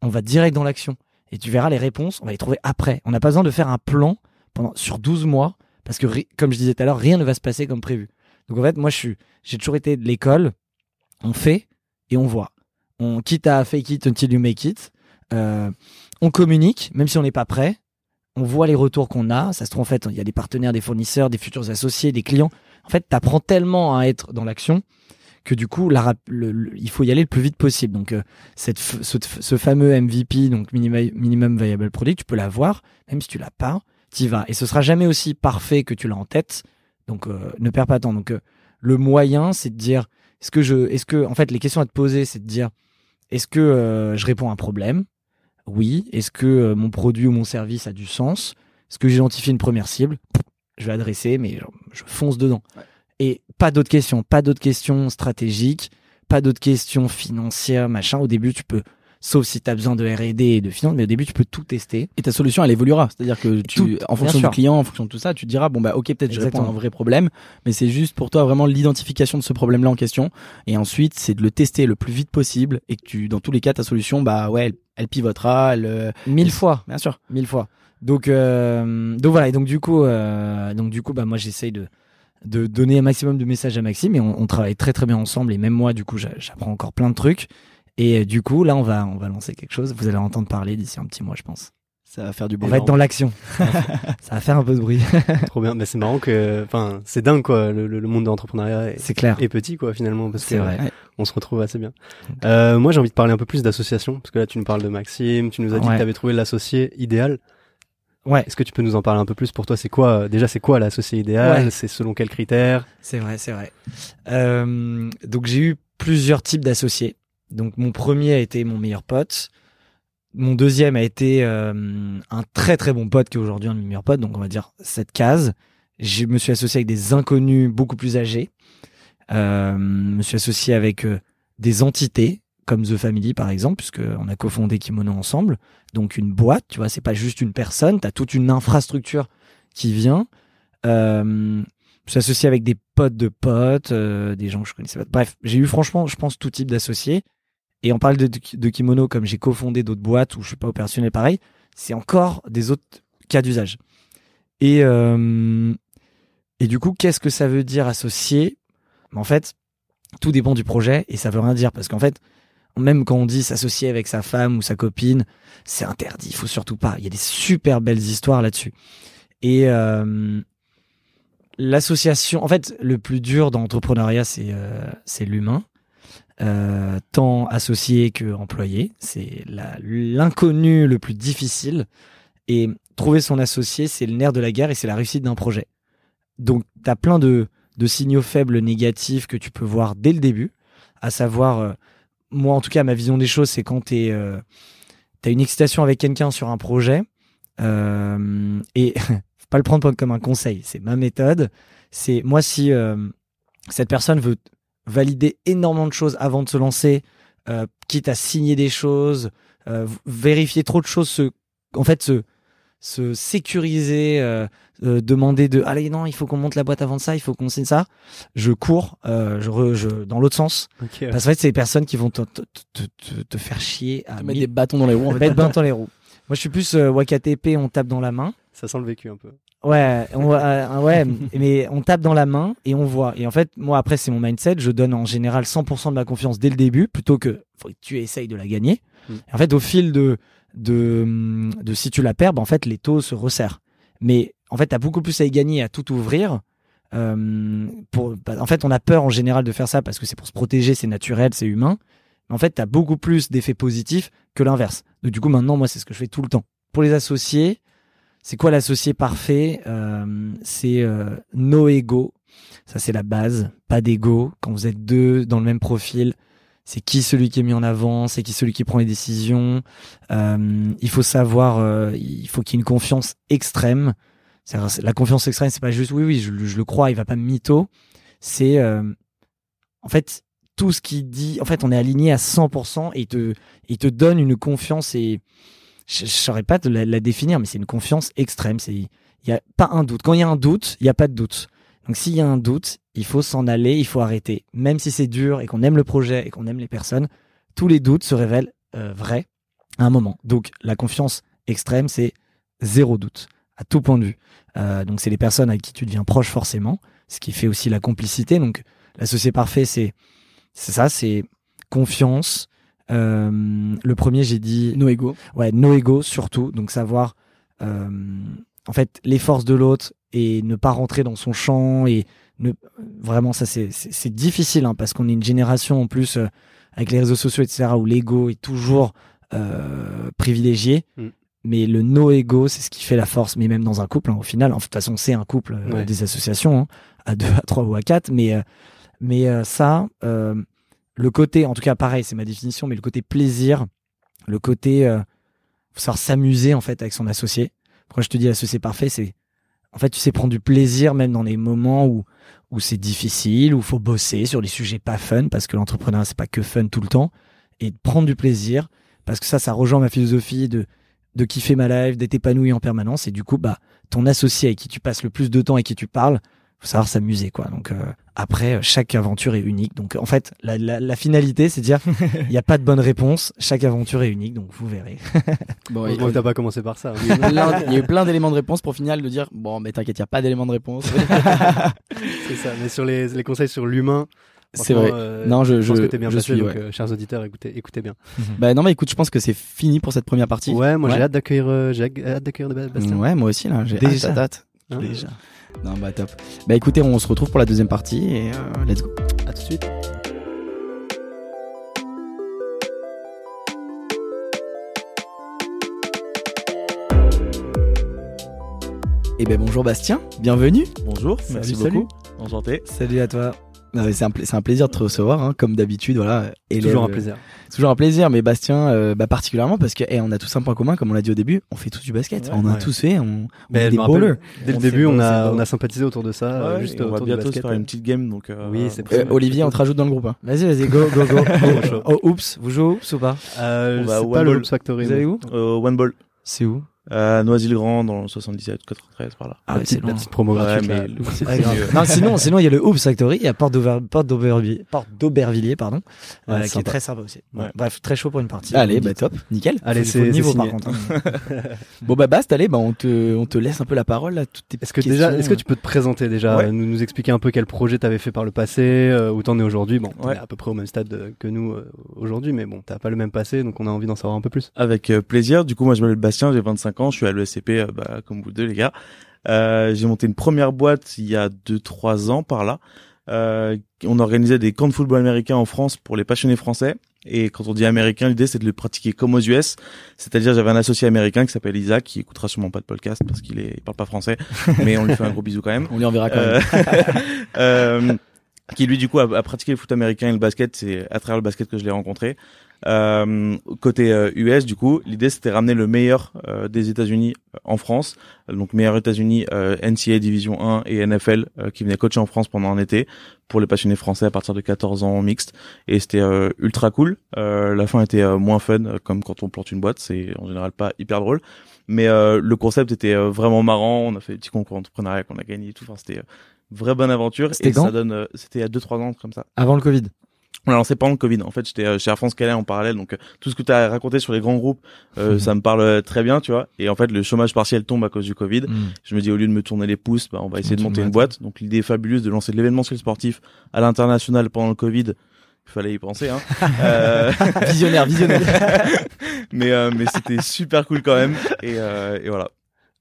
on va direct dans l'action. Et tu verras les réponses, on va les trouver après. On n'a pas besoin de faire un plan pendant, sur 12 mois parce que, comme je disais tout à l'heure, rien ne va se passer comme prévu. Donc en fait, moi, j'ai toujours été de l'école. On fait et on voit. On quitte à fake it until you make it. Euh, on communique, même si on n'est pas prêt. On voit les retours qu'on a. Ça se trouve, en fait, il y a des partenaires, des fournisseurs, des futurs associés, des clients. En fait, tu apprends tellement à être dans l'action que du coup, il faut y aller le plus vite possible. Donc, euh, cette, ce, fameux MVP, donc minimum, minimum viable product, tu peux l'avoir, même si tu l'as pas t'y vas. Et ce sera jamais aussi parfait que tu l'as en tête. Donc, euh, ne perds pas de temps. Donc, euh, le moyen, c'est de dire, est-ce que je, est-ce que, en fait, les questions à te poser, c'est de dire, est-ce que euh, je réponds à un problème? Oui. Est-ce que mon produit ou mon service a du sens? Est-ce que j'identifie une première cible? Je vais adresser, mais genre, je fonce dedans. Ouais. Et pas d'autres questions, pas d'autres questions stratégiques, pas d'autres questions financières, machin. Au début, tu peux sauf si tu as besoin de R&D et de finance mais au début tu peux tout tester et ta solution elle évoluera. C'est-à-dire que tu tout, en fonction du client en fonction de tout ça tu te diras bon bah OK peut-être je réponds à un vrai problème mais c'est juste pour toi vraiment l'identification de ce problème là en question. Et ensuite c'est de le tester le plus vite possible et que tu dans tous les cas ta solution bah ouais elle, elle pivotera elle euh, mille elle, fois. Bien sûr. Mille fois. Donc euh, donc voilà. Et donc du coup euh, donc du coup bah moi j'essaye de de donner un maximum de messages à Maxime et on, on travaille très très bien ensemble. Et même moi du coup j'apprends encore plein de trucs et euh, du coup, là, on va, on va lancer quelque chose. Vous allez entendre parler d'ici un petit mois, je pense. Ça va faire du bon. On va être dans l'action. *laughs* ça va faire un peu de bruit. *laughs* Trop bien. Mais c'est marrant que, enfin, c'est dingue quoi. Le, le monde de l'entrepreneuriat est, c'est clair. est petit quoi finalement parce que vrai. on se retrouve assez bien. Euh, moi, j'ai envie de parler un peu plus d'association parce que là, tu nous parles de Maxime. Tu nous as dit ouais. que tu avais trouvé l'associé idéal. Ouais. Est-ce que tu peux nous en parler un peu plus Pour toi, c'est quoi euh, Déjà, c'est quoi l'associé idéal? Ouais. C'est selon quels critères? C'est vrai, c'est vrai. Euh, donc j'ai eu plusieurs types d'associés. Donc mon premier a été mon meilleur pote. Mon deuxième a été euh, un très très bon pote qui est aujourd'hui un de mes meilleurs potes. Donc on va dire cette case. Je me suis associé avec des inconnus beaucoup plus âgés. Euh, je me suis associé avec euh, des entités comme The Family par exemple, puisque on a cofondé Kimono ensemble. Donc une boîte, tu vois, c'est pas juste une personne. T'as toute une infrastructure qui vient. Je suis associé avec des potes de potes, des gens que je connaissais pas. Bref, j'ai eu franchement, je pense, tout type d'associés. Et on parle de, de kimono comme j'ai cofondé d'autres boîtes où je suis pas opérationnel pareil. C'est encore des autres cas d'usage. Et, euh, et du coup, qu'est-ce que ça veut dire associé En fait, tout dépend du projet et ça veut rien dire parce qu'en fait, même quand on dit s'associer avec sa femme ou sa copine, c'est interdit. Il faut surtout pas. Il y a des super belles histoires là-dessus. Et euh, l'association, en fait, le plus dur dans l'entrepreneuriat, c'est euh, l'humain, euh, tant associé que employé. C'est l'inconnu le plus difficile. Et trouver son associé, c'est le nerf de la guerre et c'est la réussite d'un projet. Donc, tu as plein de, signaux faibles négatifs que tu peux voir dès le début, à savoir, euh, moi en tout cas, ma vision des choses, c'est quand tu es, as une excitation avec quelqu'un sur un projet, euh, et *laughs* faut pas le prendre comme un conseil, c'est ma méthode. C'est moi si euh, cette personne veut valider énormément de choses avant de se lancer, euh, quitte à signer des choses, euh, vérifier trop de choses, se, en fait se, se sécuriser, euh, euh, demander de allez non il faut qu'on monte la boîte avant de ça, il faut qu'on signe ça. Je cours, euh, je, re- je dans l'autre sens. Parce qu'en fait c'est les personnes qui vont te, te, te, te- te faire chier à Te mettre mille- des bâtons dans les roues. en *laughs* fait. mettre dans les roues. Moi je suis plus euh, WakaTP, on tape dans la main. Ça sent le vécu un peu. Ouais, on, euh, ouais, mais on tape dans la main et on voit. Et en fait, moi après c'est mon mindset, je donne en général 100% de ma confiance dès le début, plutôt que faut que tu essayes de la gagner. Mm. En fait, au fil de, de, de si tu la perds, bah, en fait les taux se resserrent. Mais en fait, t'as beaucoup plus à y gagner, à tout ouvrir. Euh, pour, bah, en fait, on a peur en général de faire ça parce que c'est pour se protéger, c'est naturel, c'est humain. Mais en fait, t'as beaucoup plus d'effets positifs que l'inverse. Donc du coup, maintenant, moi, c'est ce que je fais tout le temps. Pour les associés, c'est quoi l'associé parfait? Euh, C'est euh, no ego. Ça, c'est la base. Pas d'ego. Quand vous êtes deux dans le même profil, c'est qui celui qui est mis en avant, c'est qui celui qui prend les décisions? Euh, il faut savoir, euh, il faut qu'il y ait une confiance extrême. La confiance extrême, c'est pas juste oui, oui, je, le- crois, il va pas me mytho. C'est euh, en fait tout ce qu'il dit. En fait, on est aligné à 100% et il te, il te donne une confiance et je ne saurais pas la, définir, mais c'est une confiance extrême. Il y a pas un doute. Quand il y a un doute, il y a pas de doute. Donc s'il y a un doute, il faut s'en aller, il faut arrêter. Même si c'est dur et qu'on aime le projet et qu'on aime les personnes, tous les doutes se révèlent euh, vrais à un moment. Donc la confiance extrême, c'est zéro doute à tout point de vue. Euh, donc c'est les personnes avec qui tu deviens proche forcément, ce qui fait aussi la complicité. Donc l'associé parfait, c'est ça, c'est confiance. Euh, le premier, j'ai dit No ego. ouais, no ego surtout, donc savoir euh, en fait les forces de l'autre et ne pas rentrer dans son champ et ne vraiment ça c'est difficile hein, parce qu'on est une génération en plus euh, avec les réseaux sociaux etc où l'ego est toujours euh, privilégié. Mm. Mais le no ego, c'est ce qui fait la force. Mais même dans un couple, hein, au final, en de toute façon, c'est un couple, euh, Ouais. des associations, hein, à deux, à trois ou à quatre. Mais, euh, mais euh, ça, euh, le côté, en tout cas, pareil, c'est ma définition, mais le côté plaisir, le côté euh, savoir s'amuser en fait avec son associé. Pourquoi je te dis l'associé parfait, c'est en fait tu sais prendre du plaisir même dans les moments où où c'est difficile, où faut bosser sur des sujets pas fun parce que l'entrepreneuriat c'est pas que fun tout le temps et prendre du plaisir parce que ça ça rejoint ma philosophie de de kiffer ma life, d'être épanoui en permanence et du coup bah ton associé avec qui tu passes le plus de temps et qui tu parles, faut savoir s'amuser quoi. Donc euh, après euh, chaque aventure est unique. Donc en fait la, la, la finalité c'est de dire *laughs* il n'y a pas de bonne réponse, chaque aventure est unique donc vous verrez. *laughs* Bon, et- que t'as pas commencé par ça. *laughs* il y a eu plein d'éléments de réponse pour final de dire bon mais t'inquiète il y a pas d'éléments de réponse c'est ça. Mais sur les, les conseils sur l'humain, c'est vrai euh, non je je je, pense que t'es bien je suis donc, ouais. euh, chers auditeurs, écoutez, écoutez bien. bah non mais écoute je pense que c'est fini pour cette première partie Ouais, moi j'ai hâte d'accueillir, euh, j'ai hâte d'accueillir Bastien. ouais moi aussi là j'ai hâte, hâte. Hein déjà non bah top bah écoutez on se retrouve pour la deuxième partie et euh, let's go À tout de suite. Eh ben bonjour Bastien, bienvenue. Bonjour, merci Salut, beaucoup. Enchanté. Salut à toi. C'est un, un plaisir de te recevoir, hein, comme d'habitude. Voilà, Toujours un euh, plaisir. Toujours un plaisir, mais Bastien, euh, bah, particulièrement parce que eh, on a tous un point commun, comme on l'a dit au début, on fait tous du basket. Ouais. on a tous fait, on, on Mais est des ballers. Dès le début, on a, on a sympathisé autour de ça, euh, Ouais, juste on va bientôt basket. faire une petite game. Donc, euh, Oui, Euh, Olivier, on te rajoute dans le groupe. hein. Vas-y, vas-y, go, go, go. *laughs* chaud. oh, oups, vous jouez oups ou pas? Euh, One le Ball. Factory. Vous allez où? One Ball. C'est où? À Noisy-le-Grand, dans le 77, 93, par là. Ah la, ouais, c'est petite, la petite promo gratuite. mais Ouais, mieux. non, sinon, sinon, il y a le Hoops Factory, à Porte d'Aubervilliers, Porte d'Aubervilliers, pardon, Ouais, euh, qui est très sympa aussi. Ouais. Bref, très chaud pour une partie. Allez, bah top, nickel. Allez, c'est niveau par contre. hein. *laughs* Bon bah Bast, allez, bah on te, on te laisse un peu la parole là. Toutes tes Est-ce que déjà, questions. est-ce que tu peux te présenter déjà, Ouais. euh, nous, nous expliquer un peu quel projet t'avais fait par le passé, euh, où t'en es aujourd'hui? Bon, t'es à peu près au même stade euh, que nous euh, aujourd'hui, mais bon, t'as pas le même passé, donc on a envie d'en savoir un peu plus. Avec euh, plaisir. Du coup, moi, je m'appelle Bastien, j'ai 25 ans, je suis à l'ESCP, euh, bah, comme vous deux, les gars. Euh, j'ai monté une première boîte il y a 2-3 ans par là. Euh, on organisait des camps de football américain en France pour les passionnés français. Et quand on dit américain, l'idée c'est de le pratiquer comme aux US. C'est-à-dire, j'avais un associé américain qui s'appelle Isaac, qui écoutera sûrement pas de podcast parce qu'il est, il parle pas français, *laughs* mais on lui fait un gros bisou quand même. On lui enverra quand Euh, même. *laughs* euh, qui lui du coup a, a pratiqué le foot américain et le basket. C'est à travers le basket que je l'ai rencontré. Euh, côté euh, US, du coup, l'idée c'était ramener le meilleur euh, des États-Unis euh, en France, donc meilleur États-Unis, euh, NCAA Division 1 et NFL, euh, qui venaient coacher en France pendant un été pour les passionnés français à partir de 14 ans mixte. Et c'était euh, ultra cool. Euh, la fin était euh, moins fun, comme quand on plante une boîte, c'est en général pas hyper drôle. Mais euh, le concept était euh, vraiment marrant. On a fait des petits concours entrepreneuriat qu'on a gagné et tout. Enfin, c'était euh, vraie bonne aventure. C'était et quand? ça donne, euh, c'était il y a 2-3 ans comme ça. Avant le Covid? On l'a lancé pendant le Covid. En fait, j'étais euh, chez Air France Calais en parallèle, donc euh, tout ce que tu as raconté sur les grands groupes, euh, Mhm. ça me parle très bien, tu vois. Et en fait, le chômage partiel tombe à cause du Covid. Hmm. Je me dis au lieu de me tourner les pouces, bah, on va essayer de monter une boîte. Donc l'idée est fabuleuse de lancer de l'événementiel sportif à l'international pendant le Covid. Il fallait y penser, hein. *laughs* Euh, Visionnaire, visionnaire. *laughs* mais euh, mais c'était super cool quand même. Et, euh, et voilà.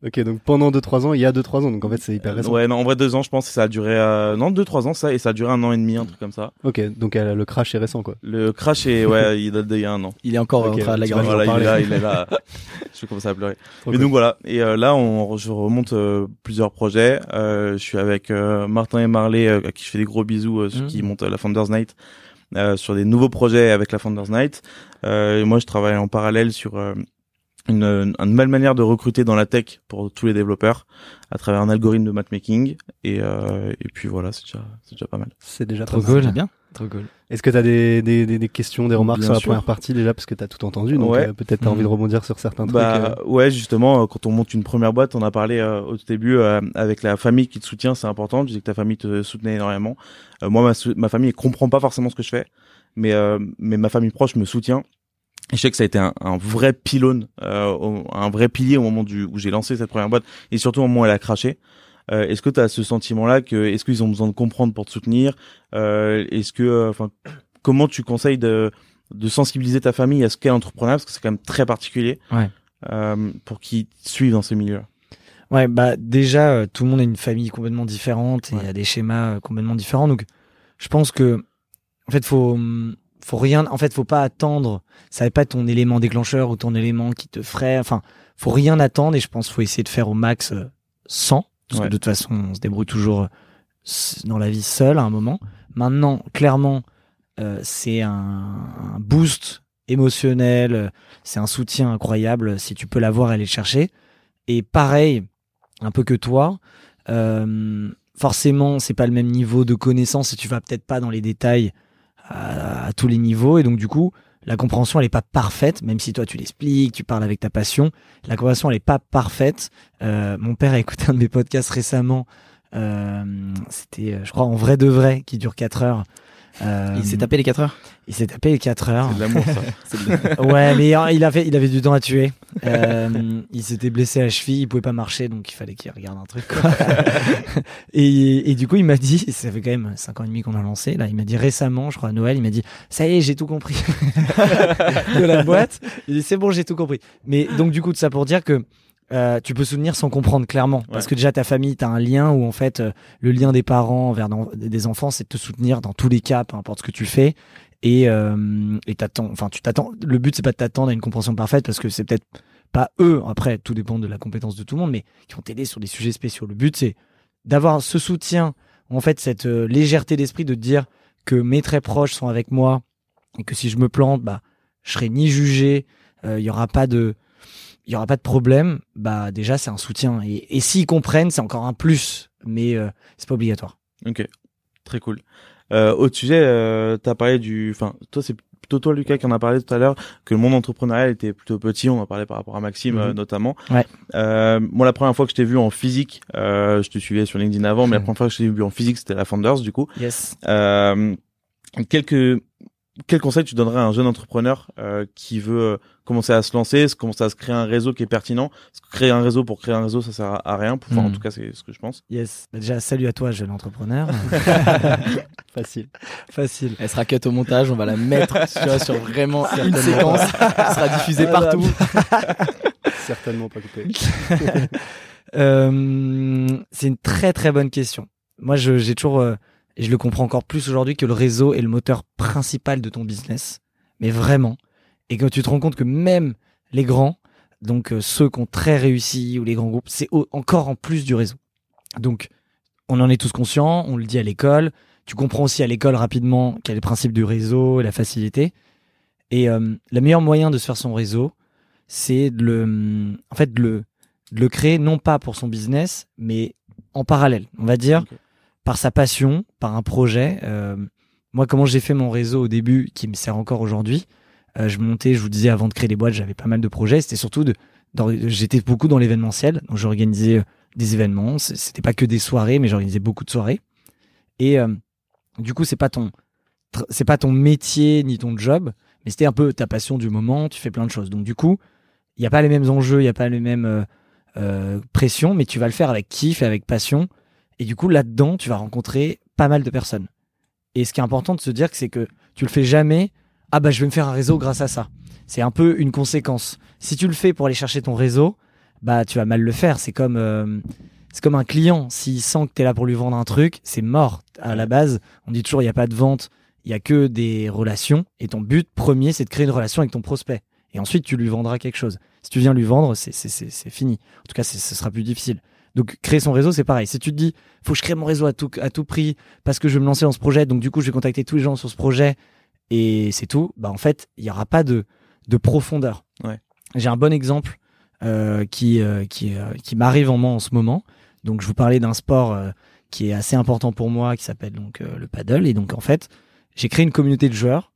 Ok, donc pendant 2-3 ans, il y a 2-3 ans, donc en fait c'est hyper récent. Ouais, non, en vrai deux ans, je pense. que Ça a duré euh, non deux trois ans ça et ça a duré un an et demi, un truc comme ça. Ok, donc euh, le crash est récent quoi. Le crash est ouais, *laughs* il date d'il y a un an. Il est encore Ok, en train de la en Voilà, il est là, il est là. *laughs* je vais commencer à pleurer. Trop Mais cool. donc voilà. Et euh, là, on, je remonte euh, plusieurs projets. Euh, je suis avec euh, Martin et Marley, euh, à qui je fais des gros bisous, euh, ceux Mhm. qui montent euh, la Founders Night, euh, sur des nouveaux projets avec la Founders Night. Euh, et moi, je travaille en parallèle sur euh, une, une nouvelle manière de recruter dans la tech pour tous les développeurs à travers un algorithme de matchmaking. Et, euh, et puis voilà, c'est déjà, c'est déjà pas mal. c'est déjà Trop cool. Bien. Trop cool. Est-ce que t'as des, des, des, des questions, des remarques Bien sur la première partie déjà parce que t'as tout entendu, donc Ouais. euh, peut-être t'as Mhm. envie de rebondir sur certains Bah trucs. euh. ouais, justement, euh, quand on monte une première boîte, on a parlé euh, au tout début euh, avec la famille qui te soutient, c'est important. Tu disais que ta famille te soutenait énormément. Euh, moi, ma, ma famille elle comprend pas forcément ce que je fais, mais euh, mais ma famille proche me soutient. Je sais que ça a été un, un vrai pylône, euh, un vrai pilier au moment du, où j'ai lancé cette première boîte, et surtout au moment où elle a craché. Euh, est-ce que tu as ce sentiment-là que est-ce qu'ils ont besoin de comprendre pour te soutenir euh, Est-ce que, enfin, comment tu conseilles de de sensibiliser ta famille à ce qu'est l'entrepreneuriat parce que c'est quand même très particulier Ouais. pour qu'ils suivent dans ce milieu. Ouais, bah déjà, tout le monde a une famille complètement différente et il Ouais. y a des schémas complètement différents. Donc, je pense que, en fait, faut, hum, faut rien, en fait, faut pas attendre. Ça va pas ton élément déclencheur ou ton élément qui te ferait. Enfin, faut rien attendre et je pense qu'il faut essayer de faire au max euh, sans. Parce Ouais. que de toute façon, on se débrouille toujours dans la vie seul à un moment. Maintenant, clairement, euh, c'est un, un boost émotionnel, euh, c'est un soutien incroyable si tu peux l'avoir aller le chercher. Et pareil, un peu que toi, euh, forcément, c'est pas le même niveau de connaissance et tu vas peut-être pas dans les détails à, tous les niveaux. Et donc, du coup, la compréhension, elle est pas parfaite, même si toi tu l'expliques, tu parles avec ta passion. La compréhension, elle est pas parfaite. Euh, mon père a écouté un de mes podcasts récemment. Euh, C'était, euh, je crois, en vrai de vrai, qui dure 4 heures. Euh, Il s'est tapé les 4 heures. il s'est tapé les 4 heures. C'est de l'amour, ça. *laughs* C'est le- Ouais, mais il avait, il avait du temps à tuer. Euh, il s'était blessé à la cheville, il pouvait pas marcher, donc il fallait qu'il regarde un truc. Quoi. *laughs* et, et du coup, il m'a dit, ça fait quand même 5 ans et demi qu'on a lancé, là, il m'a dit récemment, je crois à Noël, il m'a dit, ça y est, j'ai tout compris *laughs* de la boîte. Il dit, c'est bon, j'ai tout compris. Mais donc, du coup, de ça pour dire que euh, tu peux soutenir sans comprendre clairement. Parce que déjà, ta famille, tu as un lien où, en fait, euh, le lien des parents vers dans- des enfants, c'est de te soutenir dans tous les cas, peu importe ce que tu fais. et euh, et t'attends enfin tu t'attends le but c'est pas de t'attendre à une compréhension parfaite parce que c'est peut-être pas eux après tout dépend de la compétence de tout le monde mais qui vont t'aider sur des sujets spéciaux le but c'est d'avoir ce soutien en fait cette euh, légèreté d'esprit de te dire que mes très proches sont avec moi et que si je me plante bah je serai ni jugé il y aura pas de il y aura pas de problème bah déjà c'est un soutien et, et s'ils comprennent c'est encore un plus mais euh, c'est pas obligatoire Ok, très cool. Euh, autre sujet, euh, tu as parlé du... Enfin, toi, c'est plutôt toi, Lucas, qui en a parlé tout à l'heure, que le monde entrepreneurial était plutôt petit. On en parlait par rapport à Maxime, Mhm. euh, notamment. Ouais. Euh, moi, la première fois que je t'ai vu en physique, euh, je te suivais sur LinkedIn avant, mais la *laughs* première fois que je t'ai vu en physique, c'était la Founders, du coup. yes Euh, quelques... Quel conseil tu donnerais à un jeune entrepreneur euh, qui veut euh, commencer à se lancer, se- commencer à se créer un réseau qui est pertinent? Parce que créer un réseau pour créer un réseau, ça sert à rien. Enfin, en Mhm. tout cas, c'est ce que je pense. yes Bah, déjà salut à toi jeune entrepreneur *laughs* Facile. facile Elle sera cut au montage, on va la mettre *laughs* tu vois, sur vraiment une séquence. Elle sera diffusée partout. *laughs* Certainement pas coupé. Euh, c'est une très très bonne question. Moi, j'ai toujours, euh, et je le comprends encore plus aujourd'hui, que le réseau est le moteur principal de ton business. Mais vraiment. Et quand tu te rends compte que même les grands, donc euh, ceux qui ont très réussi ou les grands groupes, c'est encore en plus du réseau. Donc, on en est tous conscients, on le dit à l'école. Tu comprends aussi à l'école rapidement quel est le principe du réseau et la facilité. Et euh, le meilleur moyen de se faire son réseau, c'est de le, en fait, de le, de le créer non pas pour son business, mais en parallèle. On va dire. Par sa passion, par un projet. Euh, moi, comment j'ai fait mon réseau au début, qui me sert encore aujourd'hui, euh, je montais, je vous disais avant de créer des boîtes, j'avais pas mal de projets. C'était surtout de, j'étais beaucoup dans l'événementiel, donc j'organisais euh, des événements. C'était pas que des soirées, mais j'organisais beaucoup de soirées. Et du coup, c'est pas ton, c'est pas ton métier ni ton job, mais c'était un peu ta passion du moment. Tu fais plein de choses. Donc du coup, il y a pas les mêmes enjeux, il y a pas les mêmes pressions, mais tu vas le faire avec kiff et avec passion. Et du coup, là-dedans, tu vas rencontrer pas mal de personnes. Et ce qui est important de se dire, c'est que tu le fais jamais. Ah bah, je vais me faire un réseau grâce à ça. C'est un peu une conséquence. Si tu le fais pour aller chercher ton réseau, bah tu vas mal le faire. C'est comme euh, c'est comme un client. S'il sent que tu es là pour lui vendre un truc, c'est mort. À la base, on dit toujours il n'y a pas de vente, il y a que des relations. Et ton but premier, c'est de créer une relation avec ton prospect. Et ensuite, tu lui vendras quelque chose. Si tu viens lui vendre, c'est fini. En tout cas, ce sera plus difficile. Donc, créer son réseau, c'est pareil. Si tu te dis, faut que je crée mon réseau à tout, à tout prix parce que je vais me lancer dans ce projet, donc du coup, je vais contacter tous les gens sur ce projet et c'est tout, bah en fait, il n'y aura pas de, de profondeur. Ouais. J'ai un bon exemple euh, qui, euh, qui, euh, qui m'arrive en moi en ce moment. Donc, je vous parlais d'un sport euh, qui est assez important pour moi, qui s'appelle donc euh, le paddle. Et donc, en fait, j'ai créé une communauté de joueurs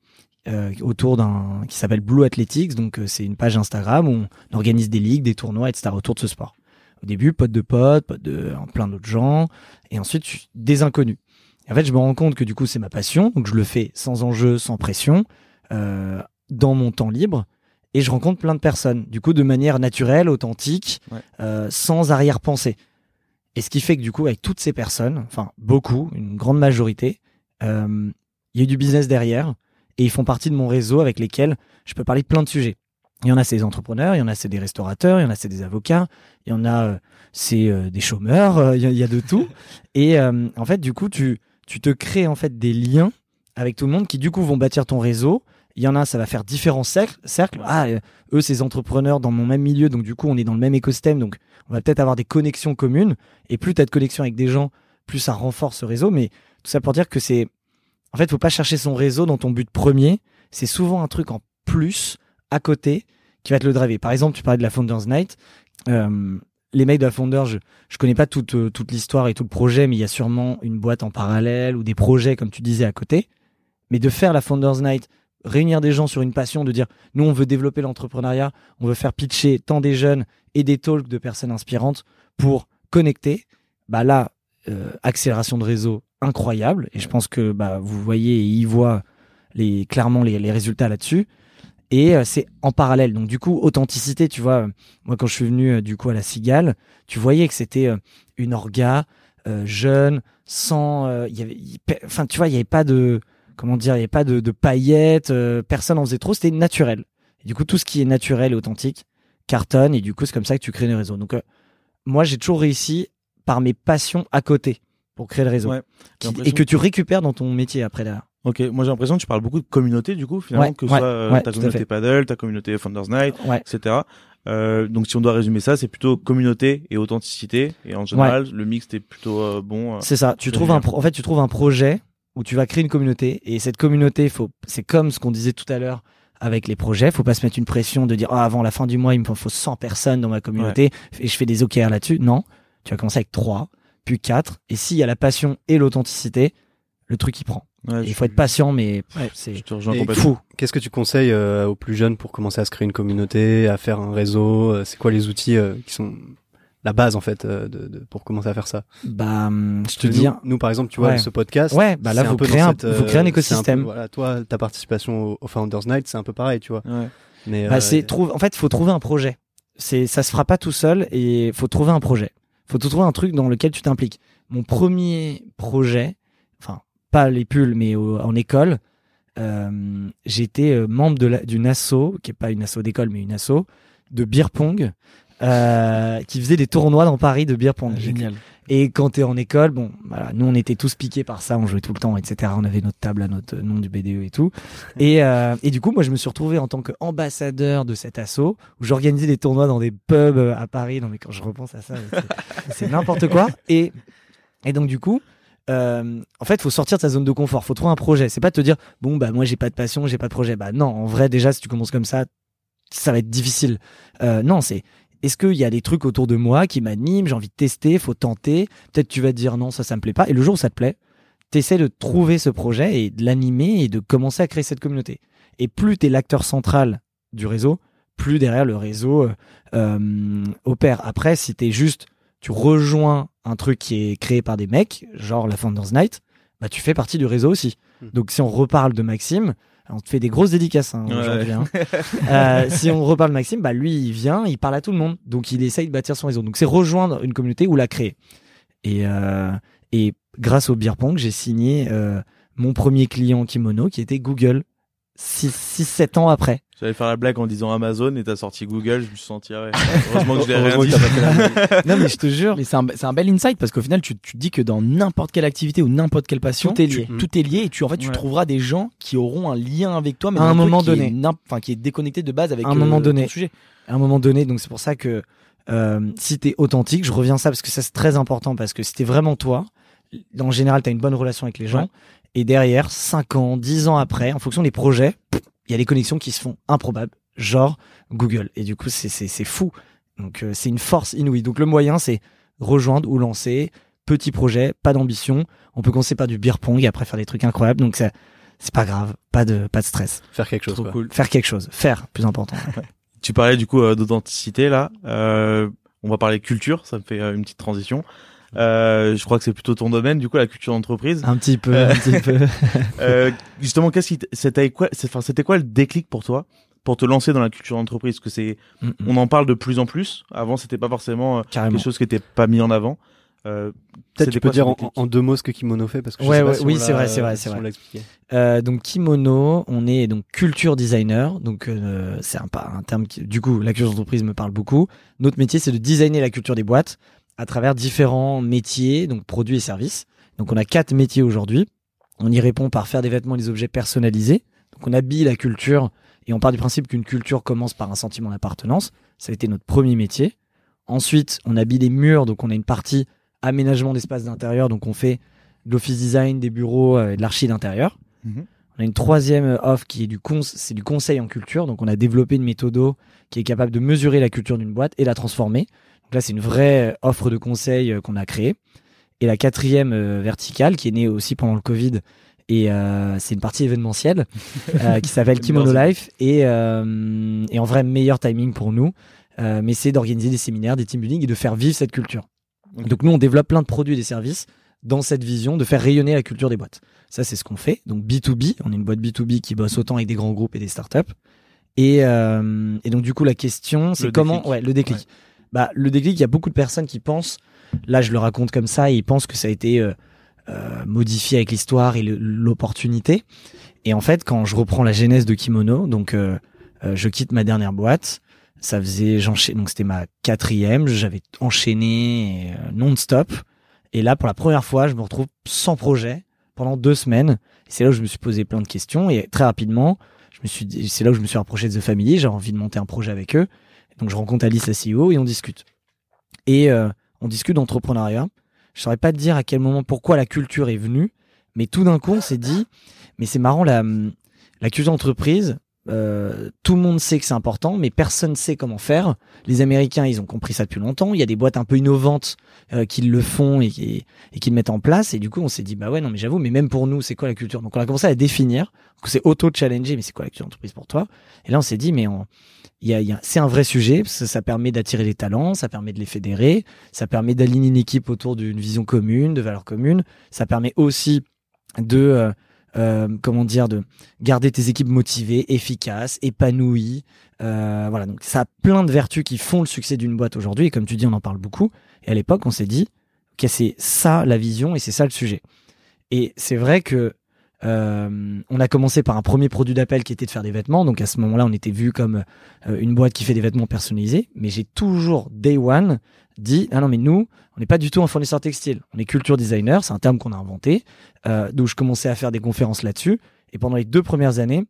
euh, autour d'un qui s'appelle Blue Athletics. Donc, c'est une page Instagram où on organise des ligues, des tournois, etc. autour de ce sport. Au début, potes de potes, potes de plein d'autres gens, et ensuite des inconnus. Et en fait, je me rends compte que du coup, c'est ma passion, donc je le fais sans enjeu, sans pression, euh, dans mon temps libre, et je rencontre plein de personnes, du coup, de manière naturelle, authentique, Ouais. euh, sans arrière-pensée. Et ce qui fait que du coup, avec toutes ces personnes, enfin beaucoup, une grande majorité, euh, il y a eu du business derrière, et ils font partie de mon réseau avec lesquels je peux parler de plein de sujets. Il y en a, c'est des entrepreneurs, il y en a, c'est des restaurateurs, il y en a, c'est des avocats, il y en a, euh, c'est euh, des chômeurs, euh, il y, a- il y a de tout. *laughs* Et en fait, du coup, tu, tu te crées en fait des liens avec tout le monde qui du coup vont bâtir ton réseau. Il y en a, ça va faire différents cercles. cercles. Ah, eux, ces entrepreneurs dans mon même milieu, donc du coup, on est dans le même écosystème, donc on va peut-être avoir des connexions communes. Et plus tu as de connexions avec des gens, plus ça renforce ce réseau. Mais tout ça pour dire que c'est, en fait, faut pas chercher son réseau dans ton but premier. C'est souvent un truc en plus à côté qui va te le driver. Par exemple, tu parlais de la Founders Night. Euh, les mecs de la Founders, je, je connais pas toute, euh, toute l'histoire et tout le projet, mais il y a sûrement une boîte en parallèle ou des projets, comme tu disais, à côté. Mais de faire la Founders Night, réunir des gens sur une passion, de dire, nous, on veut développer l'entrepreneuriat, on veut faire pitcher tant des jeunes et des talks de personnes inspirantes pour connecter, bah là, euh, accélération de réseau incroyable. Et je pense que bah, vous voyez et y voit les, clairement les, les résultats là-dessus. Et euh, c'est en parallèle. Donc du coup, authenticité, tu vois, euh, moi quand je suis venu euh, du coup à la Cigale, tu voyais que c'était euh, une orga euh, jeune, sans, euh, y avait, enfin tu vois, il y avait pas de, comment dire, il y avait pas de, de paillettes, euh, personne en faisait trop, c'était naturel. Et du coup, tout ce qui est naturel et authentique cartonne, et du coup, c'est comme ça que tu crées des réseaux. Donc euh, moi, j'ai toujours réussi par mes passions à côté pour créer le réseau, Ouais, Qui- et que tu récupères dans ton métier après derrière. Ok, moi j'ai l'impression que tu parles beaucoup de communauté du coup, finalement, Ouais, que ce ouais, soit euh, ouais, ta communauté paddle, ta communauté Founders Night, etc. Euh, donc si on doit résumer ça, c'est plutôt communauté et authenticité. Et en général, le mix est plutôt euh, bon. euh. C'est ça. Tu trouves un en fait, tu trouves un projet où tu vas créer une communauté et cette communauté, faut, c'est comme ce qu'on disait tout à l'heure avec les projets. Faut pas se mettre une pression de dire ah, avant la fin du mois il me faut 100 personnes dans ma communauté et je fais des OKR là-dessus. Non, tu vas commencer avec 3, puis 4 et s'il y a la passion et l'authenticité, le truc il prend. Ouais, il faut être patient, mais Je c'est fou. Qu'est-ce que tu conseilles euh, aux plus jeunes pour commencer à se créer une communauté, à faire un réseau euh, C'est quoi les outils euh, qui sont la base en fait euh, de, de- pour commencer à faire ça? Bah, hum, je te dis. nous, par exemple, tu vois, Ouais. ce podcast. Ouais, bah là, vous créez un- cette, vous créez un euh, écosystème. peu- voilà, toi, ta participation au, au Founders Night, c'est un peu pareil, tu vois. Ouais. Mais Bah, euh, c'est trouve. En fait, faut trouver un projet. C'est ça se fera pas tout seul et faut trouver un projet. Faut trouver un truc dans lequel tu t'impliques. Mon premier projet, pas les pulls, mais au- en école, euh, j'étais euh, membre d'une asso qui est pas une asso d'école, mais une asso de beer pong. euh, qui faisait des tournois dans Paris de beer pong. Génial. Et quand t'es en école, bon, voilà, nous on était tous piqués par ça, on jouait tout le temps, etc. On avait notre table à notre nom du BDE et tout. *laughs* Et, euh, et du coup, moi je me suis retrouvé en tant qu'ambassadeur de cet assaut, où j'organisais des tournois dans des pubs à Paris. Non mais quand je repense à ça, c'est- c'est n'importe quoi. Et, et donc du coup, euh, en fait, faut sortir de sa zone de confort, faut trouver un projet. C'est pas te dire, bon bah moi j'ai pas de passion, j'ai pas de projet. Bah non, en vrai déjà si tu commences comme ça, ça va être difficile. Euh, non, c'est est-ce qu'il y a des trucs autour de moi qui m'animent, j'ai envie de tester, faut tenter. Peut-être tu vas te dire non, ça, ça me plaît pas. Et le jour où ça te plaît, t'essaies de trouver ce projet et de l'animer et de commencer à créer cette communauté. Et plus t'es l'acteur central du réseau, plus derrière le réseau euh, opère. Après, si t'es juste, tu rejoins un truc qui est créé par des mecs, genre la Founders Night, bah tu fais partie du réseau aussi. Hmm. Donc si on reparle de Maxime, on te fait des grosses dédicaces hein, Ouais. hein. *laughs* Euh, si on reparle de Maxime, bah lui il vient, il parle à tout le monde, donc il essaye de bâtir son réseau. Donc c'est rejoindre une communauté ou la créer. Et euh, et grâce au beer pong, j'ai signé euh, mon premier client kimono qui était Google 6-7 ans après. J'allais faire la blague en disant Amazon et t'as sorti Google, je me suis senti ah ouais. Heureusement que je l'ai rien dit. non mais je te jure, Mais c'est un, c'est un bel insight parce qu'au final, tu, tu te dis que dans n'importe quelle activité ou n'importe quelle passion, Tout est tu- lié. tout est lié et tu, en fait, tu Ouais. trouveras des gens qui auront un lien avec toi, mais À un truc moment donné. Enfin, qui est déconnecté de base avec un euh, moment ton donné. sujet. à un moment donné. Donc c'est pour ça que euh, si t'es authentique, je reviens à ça parce que ça c'est très important parce que si t'es vraiment toi, en général t'as une bonne relation avec les gens Ouais. et derrière 5 ans, 10 ans après, en fonction des projets, il y a des connexions qui se font improbables, genre Google. Et du coup c'est fou. Donc euh, c'est une force inouïe. Donc le moyen c'est rejoindre ou lancer petit projet, pas d'ambition. On peut commencer par du beer pong et après faire des trucs incroyables. Donc c'est pas grave, pas de pas de stress. Faire quelque chose. Trop quoi. cool. Faire quelque chose, faire plus important. *laughs* Tu parlais du coup euh, d'authenticité là. Euh, on va parler culture, ça me fait euh, une petite transition. Euh, je crois que c'est plutôt ton domaine, du coup la culture d'entreprise. un petit peu, un petit peu. *laughs* Euh, justement, qu'est-ce qui c'était quoi c'est- Enfin, c'était quoi le déclic pour toi pour te lancer dans la culture d'entreprise? Parce que c'est, Mm, on en parle de plus en plus. Avant, c'était pas forcément euh, Carrément. quelque chose qui était pas mis en avant. Euh, Peut-être tu peux dire en, deux mots ce que Kimono fait parce que je Ouais, sais pas ouais, si oui, c'est vrai, c'est vrai, si c'est vrai. Euh, donc kimono, on est donc culture designer, donc euh, c'est un, pas un terme qui, du coup, la culture d'entreprise me parle beaucoup. Notre métier, c'est de designer la culture des boîtes à travers différents métiers, donc produits et services. Donc on a quatre métiers aujourd'hui. On y répond par faire des vêtements et des objets personnalisés. Donc on habille la culture et on part du principe qu'une culture commence par un sentiment d'appartenance. Ça a été notre premier métier. Ensuite, on habille les murs, donc on a une partie aménagement d'espace d'intérieur, donc on fait de l'office design, des bureaux euh, et de l'archi d'intérieur. Mhm. On a une troisième offre qui est du, c'est du conseil en culture. Donc, on a développé une méthode qui est capable de mesurer la culture d'une boîte et la transformer. Donc là, c'est une vraie euh, offre de conseil euh, qu'on a créée. Et la quatrième euh, verticale, qui est née aussi pendant le Covid, et euh, c'est une partie événementielle *laughs* euh, qui s'appelle Kimono. Life. Et, euh, et en vrai, meilleur timing pour nous. Mais c'est d'organiser des séminaires, des team building et de faire vivre cette culture. Donc nous, on développe plein de produits et des services dans cette vision de faire rayonner la culture des boîtes. Ça, c'est ce qu'on fait. Donc B2B, on est une boîte B2B qui bosse autant avec des grands groupes et des startups. Et, et donc du coup, la question, c'est comment... Ouais, le déclic. Bah, le déclic, il y a beaucoup de personnes qui pensent, là je le raconte comme ça, et ils pensent que ça a été euh, euh, modifié avec l'histoire et l'opportunité. Et en fait, quand je reprends la genèse de Kimono, donc euh, euh, je quitte ma dernière boîte, ça faisait, j'enchaîne, donc c'était ma quatrième, j'avais enchaîné euh, non-stop. Et là, pour la première fois, je me retrouve sans projet pendant deux semaines. C'est là où je me suis posé plein de questions et très rapidement, je me suis, c'est là où je me suis rapproché de The Family. J'ai envie de monter un projet avec eux. Donc je rencontre Alice, la CEO, et on discute. Et euh, on discute d'entrepreneuriat. Je saurais pas te dire à quel moment, pourquoi la culture est venue, mais tout d'un coup, on s'est dit, mais c'est marrant, la, la culture d'entreprise, euh, tout le monde sait que c'est important, mais personne sait comment faire. Les Américains, ils ont compris ça depuis longtemps. Il y a des boîtes un peu innovantes euh, qui le font et qui, le mettent en place. Et du coup, on s'est dit, bah ouais, non, mais j'avoue, mais même pour nous, c'est quoi la culture? Donc, on a commencé à définir. C'est auto-challenger, mais c'est quoi la culture d'entreprise pour toi? Et là, on s'est dit, mais on, c'est un vrai sujet, ça permet d'attirer les talents, ça permet de les fédérer, ça permet d'aligner une équipe autour d'une vision commune, de valeurs communes. Ça permet aussi de, euh, euh, comment dire, de garder tes équipes motivées, efficaces, épanouies. Euh, voilà, donc ça a plein de vertus qui font le succès d'une boîte aujourd'hui. Et comme tu dis, on en parle beaucoup. Et à l'époque, on s'est dit, ok, c'est ça la vision et c'est ça le sujet. Et c'est vrai que euh, on a commencé par un premier produit d'appel qui était de faire des vêtements. Donc à ce moment-là, on était vu comme euh, une boîte qui fait des vêtements personnalisés. Mais j'ai toujours day one dit ah non mais nous on n'est pas du tout un fournisseur textile. On est culture designer, c'est un terme qu'on a inventé. Euh, je commençais à faire des conférences là-dessus. Et pendant les deux premières années,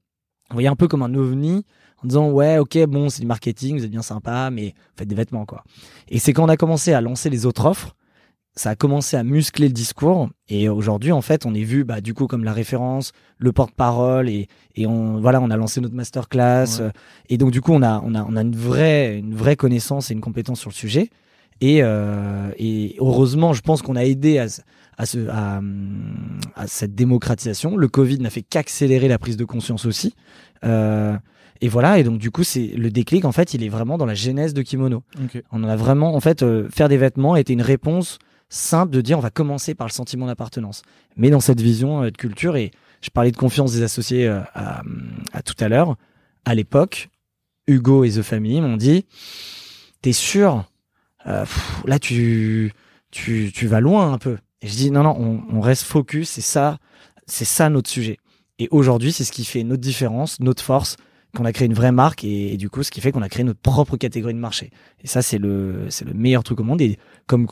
on voyait un peu comme un ovni en disant ouais ok bon c'est du marketing, vous êtes bien sympa, mais faites des vêtements quoi. Et c'est quand on a commencé à lancer les autres offres ça a commencé à muscler le discours et aujourd'hui en fait on est vu bah du coup comme la référence le porte-parole et et on voilà on a lancé notre masterclass Ouais. euh, et donc du coup on a on a on a une vraie une vraie connaissance et une compétence sur le sujet. Et euh, et heureusement je pense qu'on a aidé à à, ce, à, à cette démocratisation. Le Covid n'a fait qu'accélérer la prise de conscience aussi euh, et voilà et donc du coup c'est le déclic en fait il est vraiment dans la genèse de Kimono. On en a vraiment, en fait, euh, faire des vêtements était une réponse simple de dire on va commencer par le sentiment d'appartenance. Mais dans cette vision euh, de culture, et je parlais de confiance des associés euh, à, à tout à l'heure, à l'époque, Hugo et The Family m'ont dit T'es sûr Euh, Là, tu, tu, tu vas loin un peu. Et je dis Non, non, on, on reste focus, c'est ça, c'est ça notre sujet. Et aujourd'hui, c'est ce qui fait notre différence, notre force, qu'on a créé une vraie marque et, et du coup, ce qui fait qu'on a créé notre propre catégorie de marché. Et ça, c'est le, c'est le meilleur truc au monde. Et comme,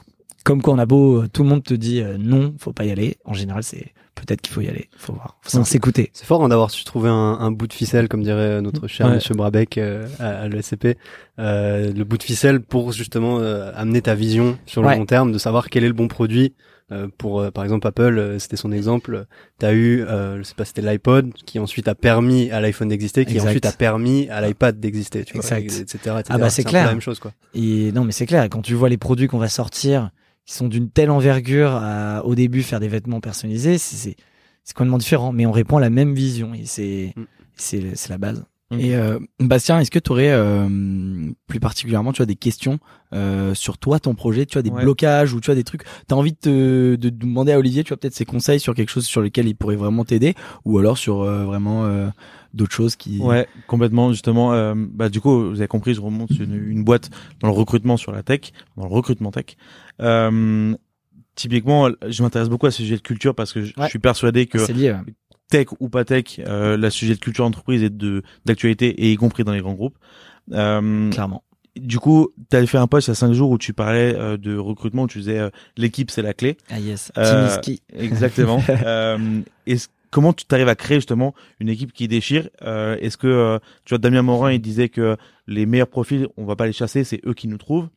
comme quand on a beau, tout le monde te dit euh, non, faut pas y aller. En général, c'est peut-être qu'il faut y aller. Faut voir. Faut s'écouter. C'est fort hein, d'avoir su trouver un, un bout de ficelle, comme dirait notre cher Ouais. Monsieur Brabeck euh, à, à l'ESCP, euh, le bout de ficelle pour justement euh, amener ta vision sur le Ouais. long terme, de savoir quel est le bon produit. Euh, pour euh, par exemple Apple, euh, c'était son exemple. T'as eu, euh, je sais pas, c'était l'iPod qui ensuite a permis à l'iPhone d'exister, qui Exact. ensuite a permis à l'iPad d'exister, tu vois, Exact. etc., etc. Ah bah, c'est clair. la même chose quoi. Et non, mais c'est clair. Quand tu vois les produits qu'on va sortir, qui sont d'une telle envergure à, au début, faire des vêtements personnalisés, c'est, c'est, c'est complètement différent. Mais on répond à la même vision. Et c'est, Mm. c'est, c'est la base. Et euh, Bastien, est-ce que tu aurais plus particulièrement, tu as des questions euh, sur toi, ton projet, tu as des Ouais. blocages ou tu as des trucs, tu as envie de, te, de demander à Olivier, tu as peut-être ses conseils sur quelque chose sur lequel il pourrait vraiment t'aider? Ou alors sur euh, vraiment euh, d'autres choses qui Ouais, complètement. Justement, euh, bah du coup, vous avez compris, je remonte une, une boîte dans le recrutement sur la tech, dans le recrutement tech. Euh, typiquement, je m'intéresse beaucoup à ce sujet de culture parce que je, suis persuadé que C'est lié. ouais. tech ou pas tech, euh, la sujet de culture d'entreprise est de d'actualité et y compris dans les grands groupes. Euh, Clairement. du coup, tu avais fait un post il y a cinq jours où tu parlais euh, de recrutement, où tu disais euh, l'équipe c'est la clé. Ah yes. Euh, Timiski. Exactement. *laughs* euh, est-ce- comment tu t'arrives à créer justement une équipe qui déchire euh, Est-ce que euh, tu vois Damien Morin il disait que les meilleurs profils on va pas les chasser, c'est eux qui nous trouvent.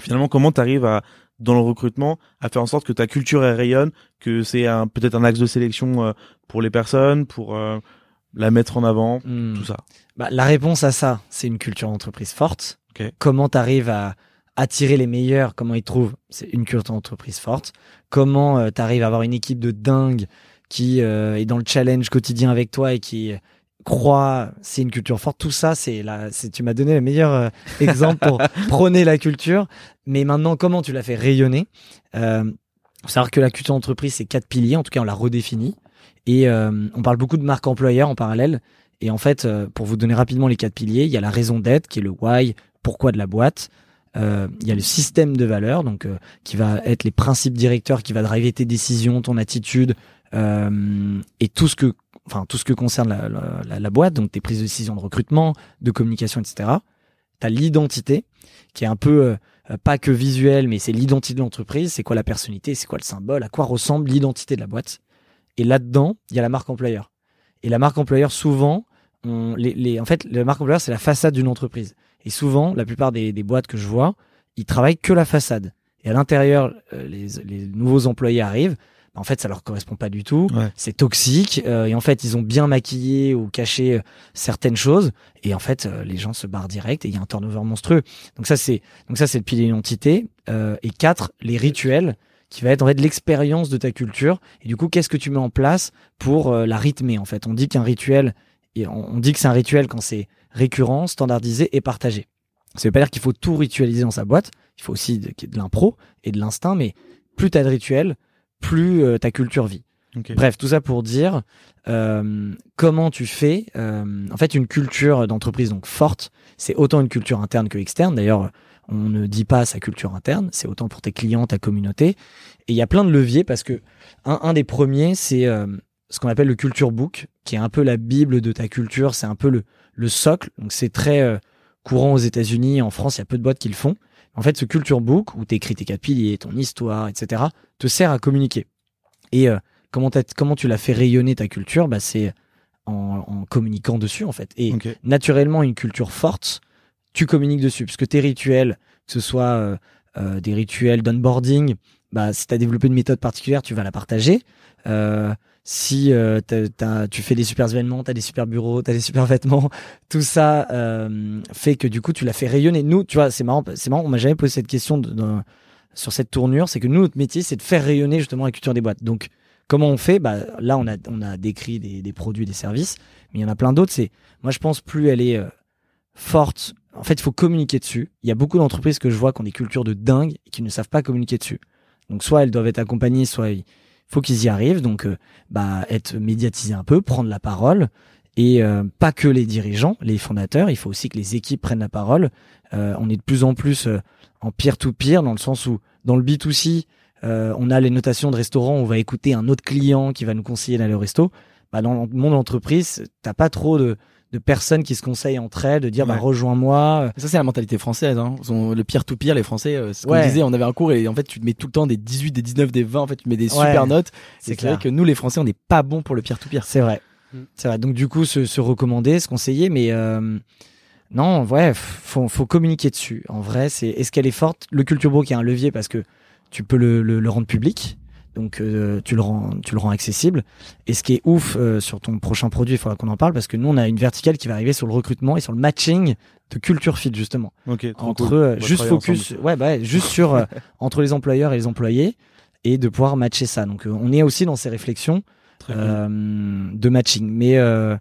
Finalement, comment tu arrives à dans le recrutement à faire en sorte que ta culture elle rayonne, que c'est un peut-être un axe de sélection euh, pour les personnes, pour la mettre en avant, Hmm. tout ça? Bah, la réponse à ça, c'est une culture d'entreprise forte. Comment tu arrives à attirer les meilleurs Comment ils trouvent C'est une culture d'entreprise forte. Comment tu arrives à avoir une équipe de dingue qui euh, est dans le challenge quotidien avec toi et qui croit C'est une culture forte. Tout ça, c'est là. C'est tu m'as donné le meilleur euh, exemple pour *laughs* prôner la culture. Mais maintenant, comment tu l'as fait rayonner? Euh, faut savoir que la culture d'entreprise, c'est quatre piliers. En tout cas, on l'a redéfini. Et euh, on parle beaucoup de marque employeur en parallèle. Et en fait, euh, pour vous donner rapidement les quatre piliers, il y a la raison d'être, qui est le why, pourquoi de la boîte. Il y a le système de valeurs, donc qui va être les principes directeurs, qui va driver tes décisions, ton attitude et tout ce que, enfin tout ce que concerne la, la- boîte, donc tes prises de décision de recrutement, de communication, etc. T'as l'identité, qui est un peu euh, euh, pas que visuel, mais c'est l'identité de l'entreprise. C'est quoi la personnalité, c'est quoi le symbole, à quoi ressemble l'identité de la boîte. Et là-dedans, il y a la marque employeur. Et la marque employeur, souvent, on, les, les, en fait, la marque employeur, c'est la façade d'une entreprise. Et souvent, la plupart des, des, boîtes que je vois, ils travaillent que la façade. Et à l'intérieur, euh, les, les, nouveaux employés arrivent. En fait, ça leur correspond pas du tout. Ouais. C'est toxique. Euh, et en fait, ils ont bien maquillé ou caché euh, certaines choses. Et en fait, euh, les gens se barrent direct et il y a un turnover monstrueux. Donc ça, c'est donc ça, c'est le pilier d'identité. Euh, et quatre, les rituels qui va être en fait l'expérience de ta culture. Et du coup, qu'est-ce que tu mets en place pour la rythmer en fait? On dit qu'un rituel, et on, on dit que c'est un rituel quand c'est récurrent, standardisé et partagé. Ça veut pas dire qu'il faut tout ritualiser dans sa boîte. Il faut aussi de, de l'impro et de l'instinct, mais plus t'as de rituels, plus euh, ta culture vit. Bref, tout ça pour dire euh, comment tu fais. euh, en fait, une culture d'entreprise donc forte, c'est autant une culture interne que externe. D'ailleurs, on ne dit pas sa culture interne, c'est autant pour tes clients, ta communauté. Et il y a plein de leviers parce que un, un des premiers, c'est ce qu'on appelle le culture book, qui est un peu la bible de ta culture. C'est un peu le, le socle. Donc c'est très courant aux États-Unis. En France, il y a peu de boîtes qui le font. En fait, ce culture book où tu écris tes quatre piliers, ton histoire, etc., te sert à communiquer. Et euh, comment, tu l'as fait rayonner ta culture bah, C'est en, en communiquant dessus, en fait. Et naturellement, une culture forte, tu communiques dessus. Puisque tes rituels, que ce soit euh, euh, des rituels d'onboarding, bah, si tu as développé une méthode particulière, tu vas la partager. Si euh, tu fais des super événements, tu as des super bureaux, tu as des super *laughs* vêtements, tout ça euh, fait que du coup, tu l'as fait rayonner. Nous, tu vois, c'est marrant, c'est marrant, on m'a jamais posé cette question sur cette tournure, c'est que nous, notre métier, c'est de faire rayonner justement la culture des boîtes. Donc, comment on fait? Bah, Là, on a, on a décrit des, des produits, des services, mais il y en a plein d'autres. C'est, moi, je pense plus elle est euh, forte. En fait, il faut communiquer dessus. Il y a beaucoup d'entreprises que je vois qui ont des cultures de dingue et qui ne savent pas communiquer dessus. Donc, soit elles doivent être accompagnées, soit faut qu'ils y arrivent. Donc, euh, bah, être médiatisé un peu, prendre la parole. Et euh, pas que les dirigeants, les fondateurs, il faut aussi que les équipes prennent la parole. Euh, on est de plus en plus en peer-to-peer, dans le sens où, dans le B2C, euh, on a les notations de restaurants, on va écouter un autre client qui va nous conseiller d'aller au resto. Bah, dans le monde d'entreprise, t'as pas trop de, de personnes qui se conseillent entre elles, de dire bah, rejoins-moi. Ça, c'est la mentalité française. Hein. Ils ont le pire tout pire, les Français. euh, ce qu'on Ouais. disait, on avait un cours et en fait, tu te mets tout le temps des 18, des 19, des 20. En fait, tu mets des Ouais. super notes. C'est clair. vrai que nous, les Français, on n'est pas bons pour le pire tout pire. C'est vrai. Mm. C'est vrai. Donc du coup, se, se recommander, se conseiller, mais euh, non, ouais, faut, faut communiquer dessus. En vrai, c'est est-ce qu'elle est forte? Le culture book est un levier parce que tu peux le, le, le rendre public, donc euh, tu le rends, tu le rends accessible. Et ce qui est ouf euh, sur ton prochain produit, il faudra qu'on en parle parce que nous, on a une verticale qui va arriver sur le recrutement et sur le matching de culture fit justement Ok. entre cool. va juste focus, ensemble. ouais, bah, juste sur euh, *laughs* entre les employeurs et les employés et de pouvoir matcher ça. Donc, euh, on est aussi dans ces réflexions euh, de matching. Mais euh,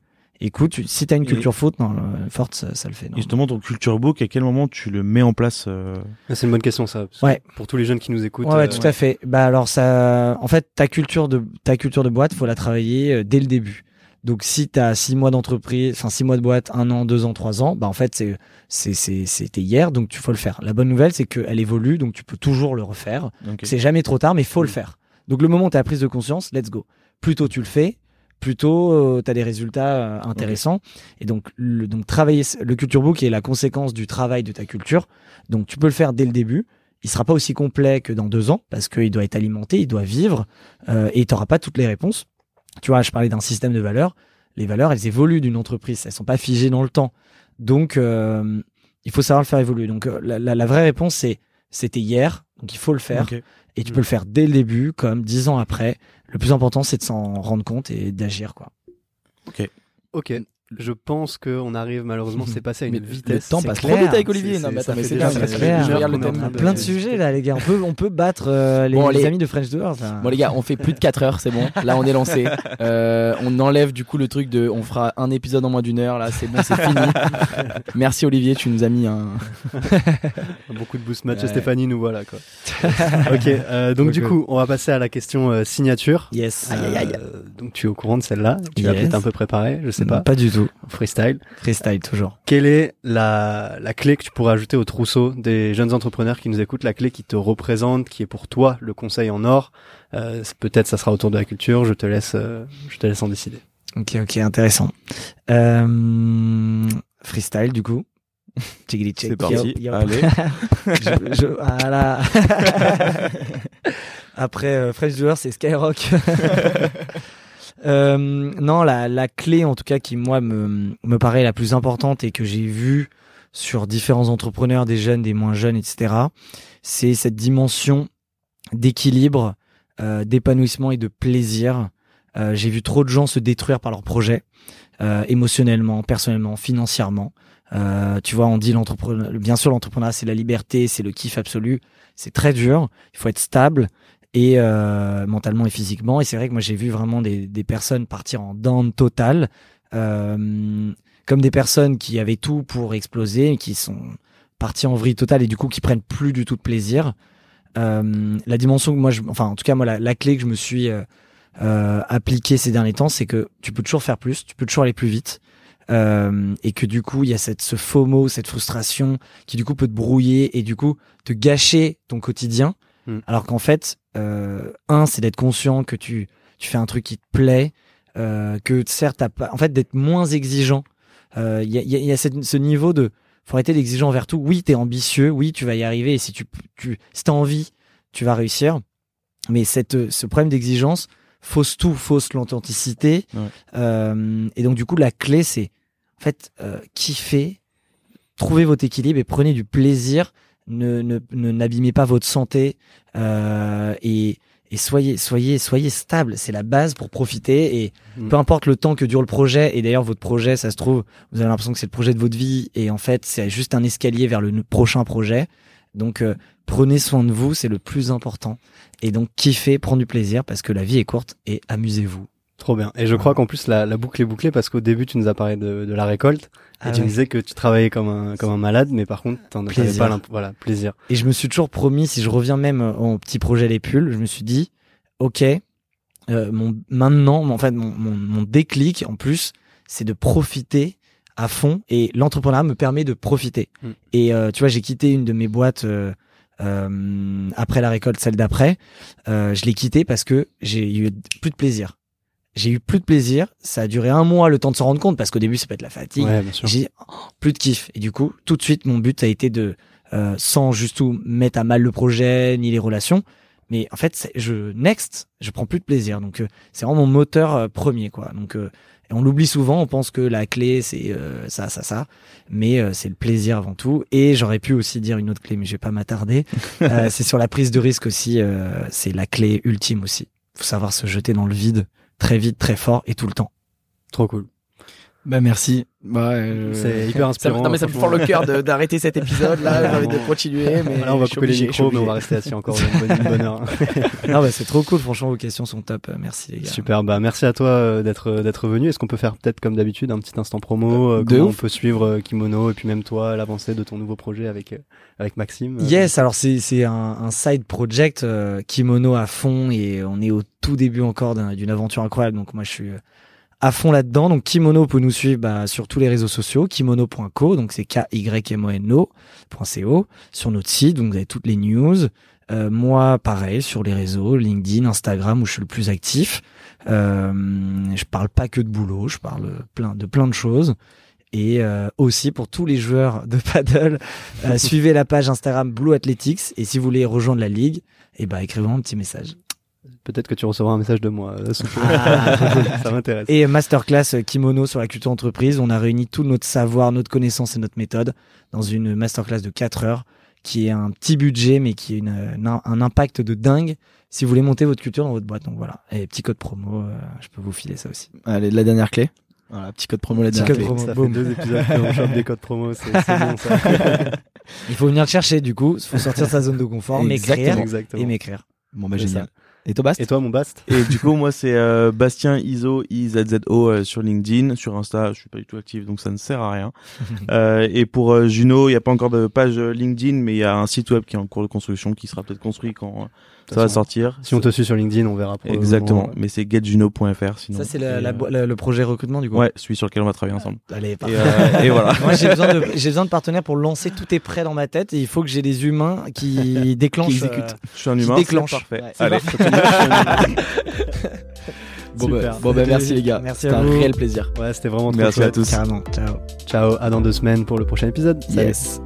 écoute, tu- si t'as une Et- culture faute, non, euh, forte, ça, ça le fait. non. Et justement, ton culture book, à quel moment tu le mets en place euh, Ah, C'est une bonne question ça. Ouais. Pour tous les jeunes qui nous écoutent. Ouais, ouais, euh, tout à fait. Bah alors ça, en fait, ta culture de ta culture de boîte, faut la travailler euh, dès le début. Donc si t'as six mois d'entreprise, enfin six mois de boîte, un an, deux ans, trois ans, bah en fait c'est c'est c'est c'était hier, donc tu faut le faire. La bonne nouvelle c'est qu'elle évolue, donc tu peux toujours le refaire. ok. C'est jamais trop tard, mais faut le Mm. faire. Donc le moment où tu as prise de conscience, let's go. Plus tôt tu le fais, plus tôt tu as des résultats euh, intéressants. Et donc, le, donc travailler le culture book est la conséquence du travail de ta culture. Donc tu peux le faire dès le début. Il sera pas aussi complet que dans deux ans parce qu'il doit être alimenté, il doit vivre euh, et tu n'auras pas toutes les réponses. Tu vois, je parlais d'un système de valeurs. Les valeurs, elles évoluent d'une entreprise, elles sont pas figées dans le temps. Donc, euh, il faut savoir le faire évoluer. Donc, euh, la, la- la vraie réponse, c'est c'était hier, donc il faut le faire. Et tu peux le faire dès le début, comme dix ans après. Le plus important, c'est de s'en rendre compte et d'agir, quoi. Ok. Je pense qu'on arrive malheureusement, c'est passé à une Mais vitesse. le temps passe clair. trop vite avec Olivier. Non, mais ça fait déjà Plein de *laughs* sujets là, les gars. On peut, on peut battre euh, les, Bon, les allez. amis de French Doors. là. Bon les gars, on fait plus de 4 heures, c'est bon. Là, on est lancé. *laughs* Euh, on enlève du coup le truc de, on fera un épisode en moins d'une heure. Là, c'est bon, c'est fini. *laughs* Merci Olivier, tu nous as mis un. Beaucoup de boost match Ouais. Stéphanie nous voilà quoi. ok, euh, donc du coup, on va passer à la question euh, signature. Yes. Euh, donc tu es au courant de celle-là Tu l'as Yes. peut-être un peu préparé, je sais pas. Pas du tout. Freestyle. Freestyle, toujours. Quelle est la, la clé que tu pourrais ajouter au trousseau des jeunes entrepreneurs qui nous écoutent, la clé qui te représente, qui est pour toi le conseil en or? Euh, Peut-être ça sera autour de la culture. Je te laisse, euh, je te laisse en décider. Ok, ok, intéressant. Euh, freestyle, du coup. *laughs* C'est parti. Yop, yop. Allez. *laughs* je, je- voilà. *laughs* Après euh, French Doors, c'est Skyrock. Euh, non, la, la clé en tout cas qui moi me, me paraît la plus importante et que j'ai vu sur différents entrepreneurs, des jeunes, des moins jeunes, etc., c'est cette dimension d'équilibre, euh, d'épanouissement et de plaisir. Euh, j'ai vu trop de gens se détruire par leurs projets, euh, émotionnellement, personnellement, financièrement. Euh, tu vois, on dit l'entrepreneur, bien sûr, l'entrepreneuriat c'est la liberté, c'est le kiff absolu. C'est très dur. Il faut être stable et euh, mentalement et physiquement. Et c'est vrai que moi j'ai vu vraiment des, des personnes partir en down total, euh, comme des personnes qui avaient tout pour exploser, qui sont parties en vrille totale et du coup qui prennent plus du tout de plaisir. Euh, la dimension que moi, je, enfin en tout cas moi la, la clé que je me suis euh, euh, appliquée ces derniers temps, c'est que tu peux toujours faire plus, tu peux toujours aller plus vite. Euh, et que du coup il y a cette ce FOMO, cette frustration qui du coup peut te brouiller et du coup te gâcher ton quotidien. Mm. Alors qu'en fait, euh, un c'est d'être conscient que tu tu fais un truc qui te plaît, euh, que certes t'as pas, en fait d'être moins exigeant. Euh, Il y a, il y a, y a cette- ce niveau de faut arrêter d'exigeant envers tout. Oui, t'es ambitieux, oui, tu vas y arriver et si tu tu si t'as envie, tu vas réussir. Mais cette ce problème d'exigence fausse tout, fausse l'authenticité. Ouais. Euh, et donc du coup la clé c'est en fait euh, kiffer, trouvez votre équilibre et prenez du plaisir. Ne ne ne- n'abîmez pas votre santé euh, et et soyez soyez soyez stable. C'est la base pour profiter et Mm. peu importe le temps que dure le projet. Et d'ailleurs votre projet, ça se trouve, vous avez l'impression que c'est le projet de votre vie et en fait c'est juste un escalier vers le prochain projet. Donc euh, prenez soin de vous, c'est le plus important. Et donc kiffez, prendre du plaisir parce que la vie est courte et amusez-vous. Trop bien. Et je crois qu'en plus la, la boucle est bouclée parce qu'au début tu nous as parlé de, de la récolte et Ah tu ouais. disais que tu travaillais comme un comme un malade, mais par contre t'en avais pas voilà plaisir. Et je me suis toujours promis, si je reviens même au petit projet Les Pulls, je me suis dit, ok, euh, mon, maintenant, en fait, mon, mon, mon déclic, en plus, c'est de profiter à fond. Et l'entrepreneuriat me permet de profiter. Mm. Et euh, tu vois, j'ai quitté une de mes boîtes euh, euh, après la récolte, celle d'après. Euh, je l'ai quitté parce que j'ai eu plus de plaisir. J'ai eu plus de plaisir. Ça a duré un mois le temps de s'en rendre compte parce qu'au début, ça peut être la fatigue. Ouais. J'ai oh, plus de kiff. Et du coup, tout de suite, mon but a été de, euh, sans juste tout mettre à mal le projet ni les relations, mais en fait, je next, je prends plus de plaisir. Donc, euh, c'est vraiment mon moteur euh, premier, quoi. Donc, euh, on l'oublie souvent. On pense que la clé, c'est euh, ça, ça, ça, mais euh, c'est le plaisir avant tout. Et j'aurais pu aussi dire une autre clé, mais je vais pas m'attarder. *laughs* Euh, c'est sur la prise de risque aussi. euh, c'est la clé ultime aussi. Faut savoir se jeter dans le vide très vite, très fort et tout le temps. Trop cool. Bah merci. Bah, euh, C'est hyper ça, inspirant. non mais ça me fend le cœur d'arrêter cet épisode là. J'ai envie de continuer, mais Voilà, on va couper les obligé, suis micros, mais on va rester assis encore une bonne, une bonne heure. *laughs* Non, bah, c'est trop cool. Franchement, vos questions sont top. Merci les gars. Super, bah merci à toi euh, d'être euh, d'être venu. Est-ce qu'on peut faire peut-être comme d'habitude un petit instant promo euh, De comment ouf. on peut suivre Kimono et puis même toi l'avancée de ton nouveau projet avec avec Maxime. Yes, alors c'est c'est un, un side project euh, kimono à fond et on est au tout début encore d'un- d'une aventure incroyable. Donc moi je suis à fond là-dedans. Donc Kimono peut nous suivre bah, sur tous les réseaux sociaux, kimono.co, donc c'est k y m o n o.co sur notre site. Donc vous avez toutes les news. Euh, moi pareil sur les réseaux, LinkedIn, Instagram où je suis le plus actif. Euh, je parle pas que de boulot, je parle plein de plein de choses. Et euh, aussi pour tous les joueurs de *laughs* paddle, euh, suivez la page Instagram Blue Athletics et si vous voulez rejoindre la ligue, eh ben écrivez-moi un petit message. Peut-être que tu recevras un message de moi. euh, sous *laughs* peu. Ah. ça m'intéresse. Et masterclass euh, kimono sur la culture entreprise, on a réuni tout notre savoir, notre connaissance et notre méthode dans une masterclass de 4 heures qui est un petit budget mais qui a une, un, un impact de dingue si vous voulez monter votre culture dans votre boîte. Donc voilà, et petit code promo, euh, je peux vous filer ça aussi. Allez, la dernière clé. Voilà, petit code promo la Petit dernière code clé. promo. ça fait deux épisodes qu'on chope des codes promo, c'est bon ça. *laughs* Il faut venir le chercher du coup, il faut sortir de sa zone de confort, *laughs* m'écrire et m'écrire. Bon bah génial. ça. Et Tobast Et toi mon Bast Et du coup, moi, c'est euh, Bastien Iso, IZZO euh, sur LinkedIn. Sur Insta, je suis pas du tout actif, donc ça ne sert à rien. *laughs* Euh, et pour euh, Juno, il n'y a pas encore de page euh, LinkedIn, mais il y a un site web qui est en cours de construction, qui sera peut-être construit quand euh, ça va sortir. Si on te suit sur LinkedIn, on verra. Exactement. Mais c'est getjuno.fr sinon. Ça c'est la- Et, la euh, le projet recrutement du coup. Ouais, celui sur lequel on va travailler ensemble. Allez, Et, parfait. euh, et voilà. *laughs* Moi, j'ai besoin de, j'ai besoin de partenaires pour lancer. Tout est prêt dans ma tête et il faut que j'ai des humains qui *laughs* déclenchent. Qui exécutent. euh, Je suis un Qui humain. déclenche. Parfait. Allez. *laughs* Bon bah, Super. bon bah merci les gars. Merci C'était un réel plaisir. Ouais, c'était vraiment trop Merci à tous. carrément. Ciao. Ciao, à dans deux semaines pour le prochain épisode. Salut. Yes.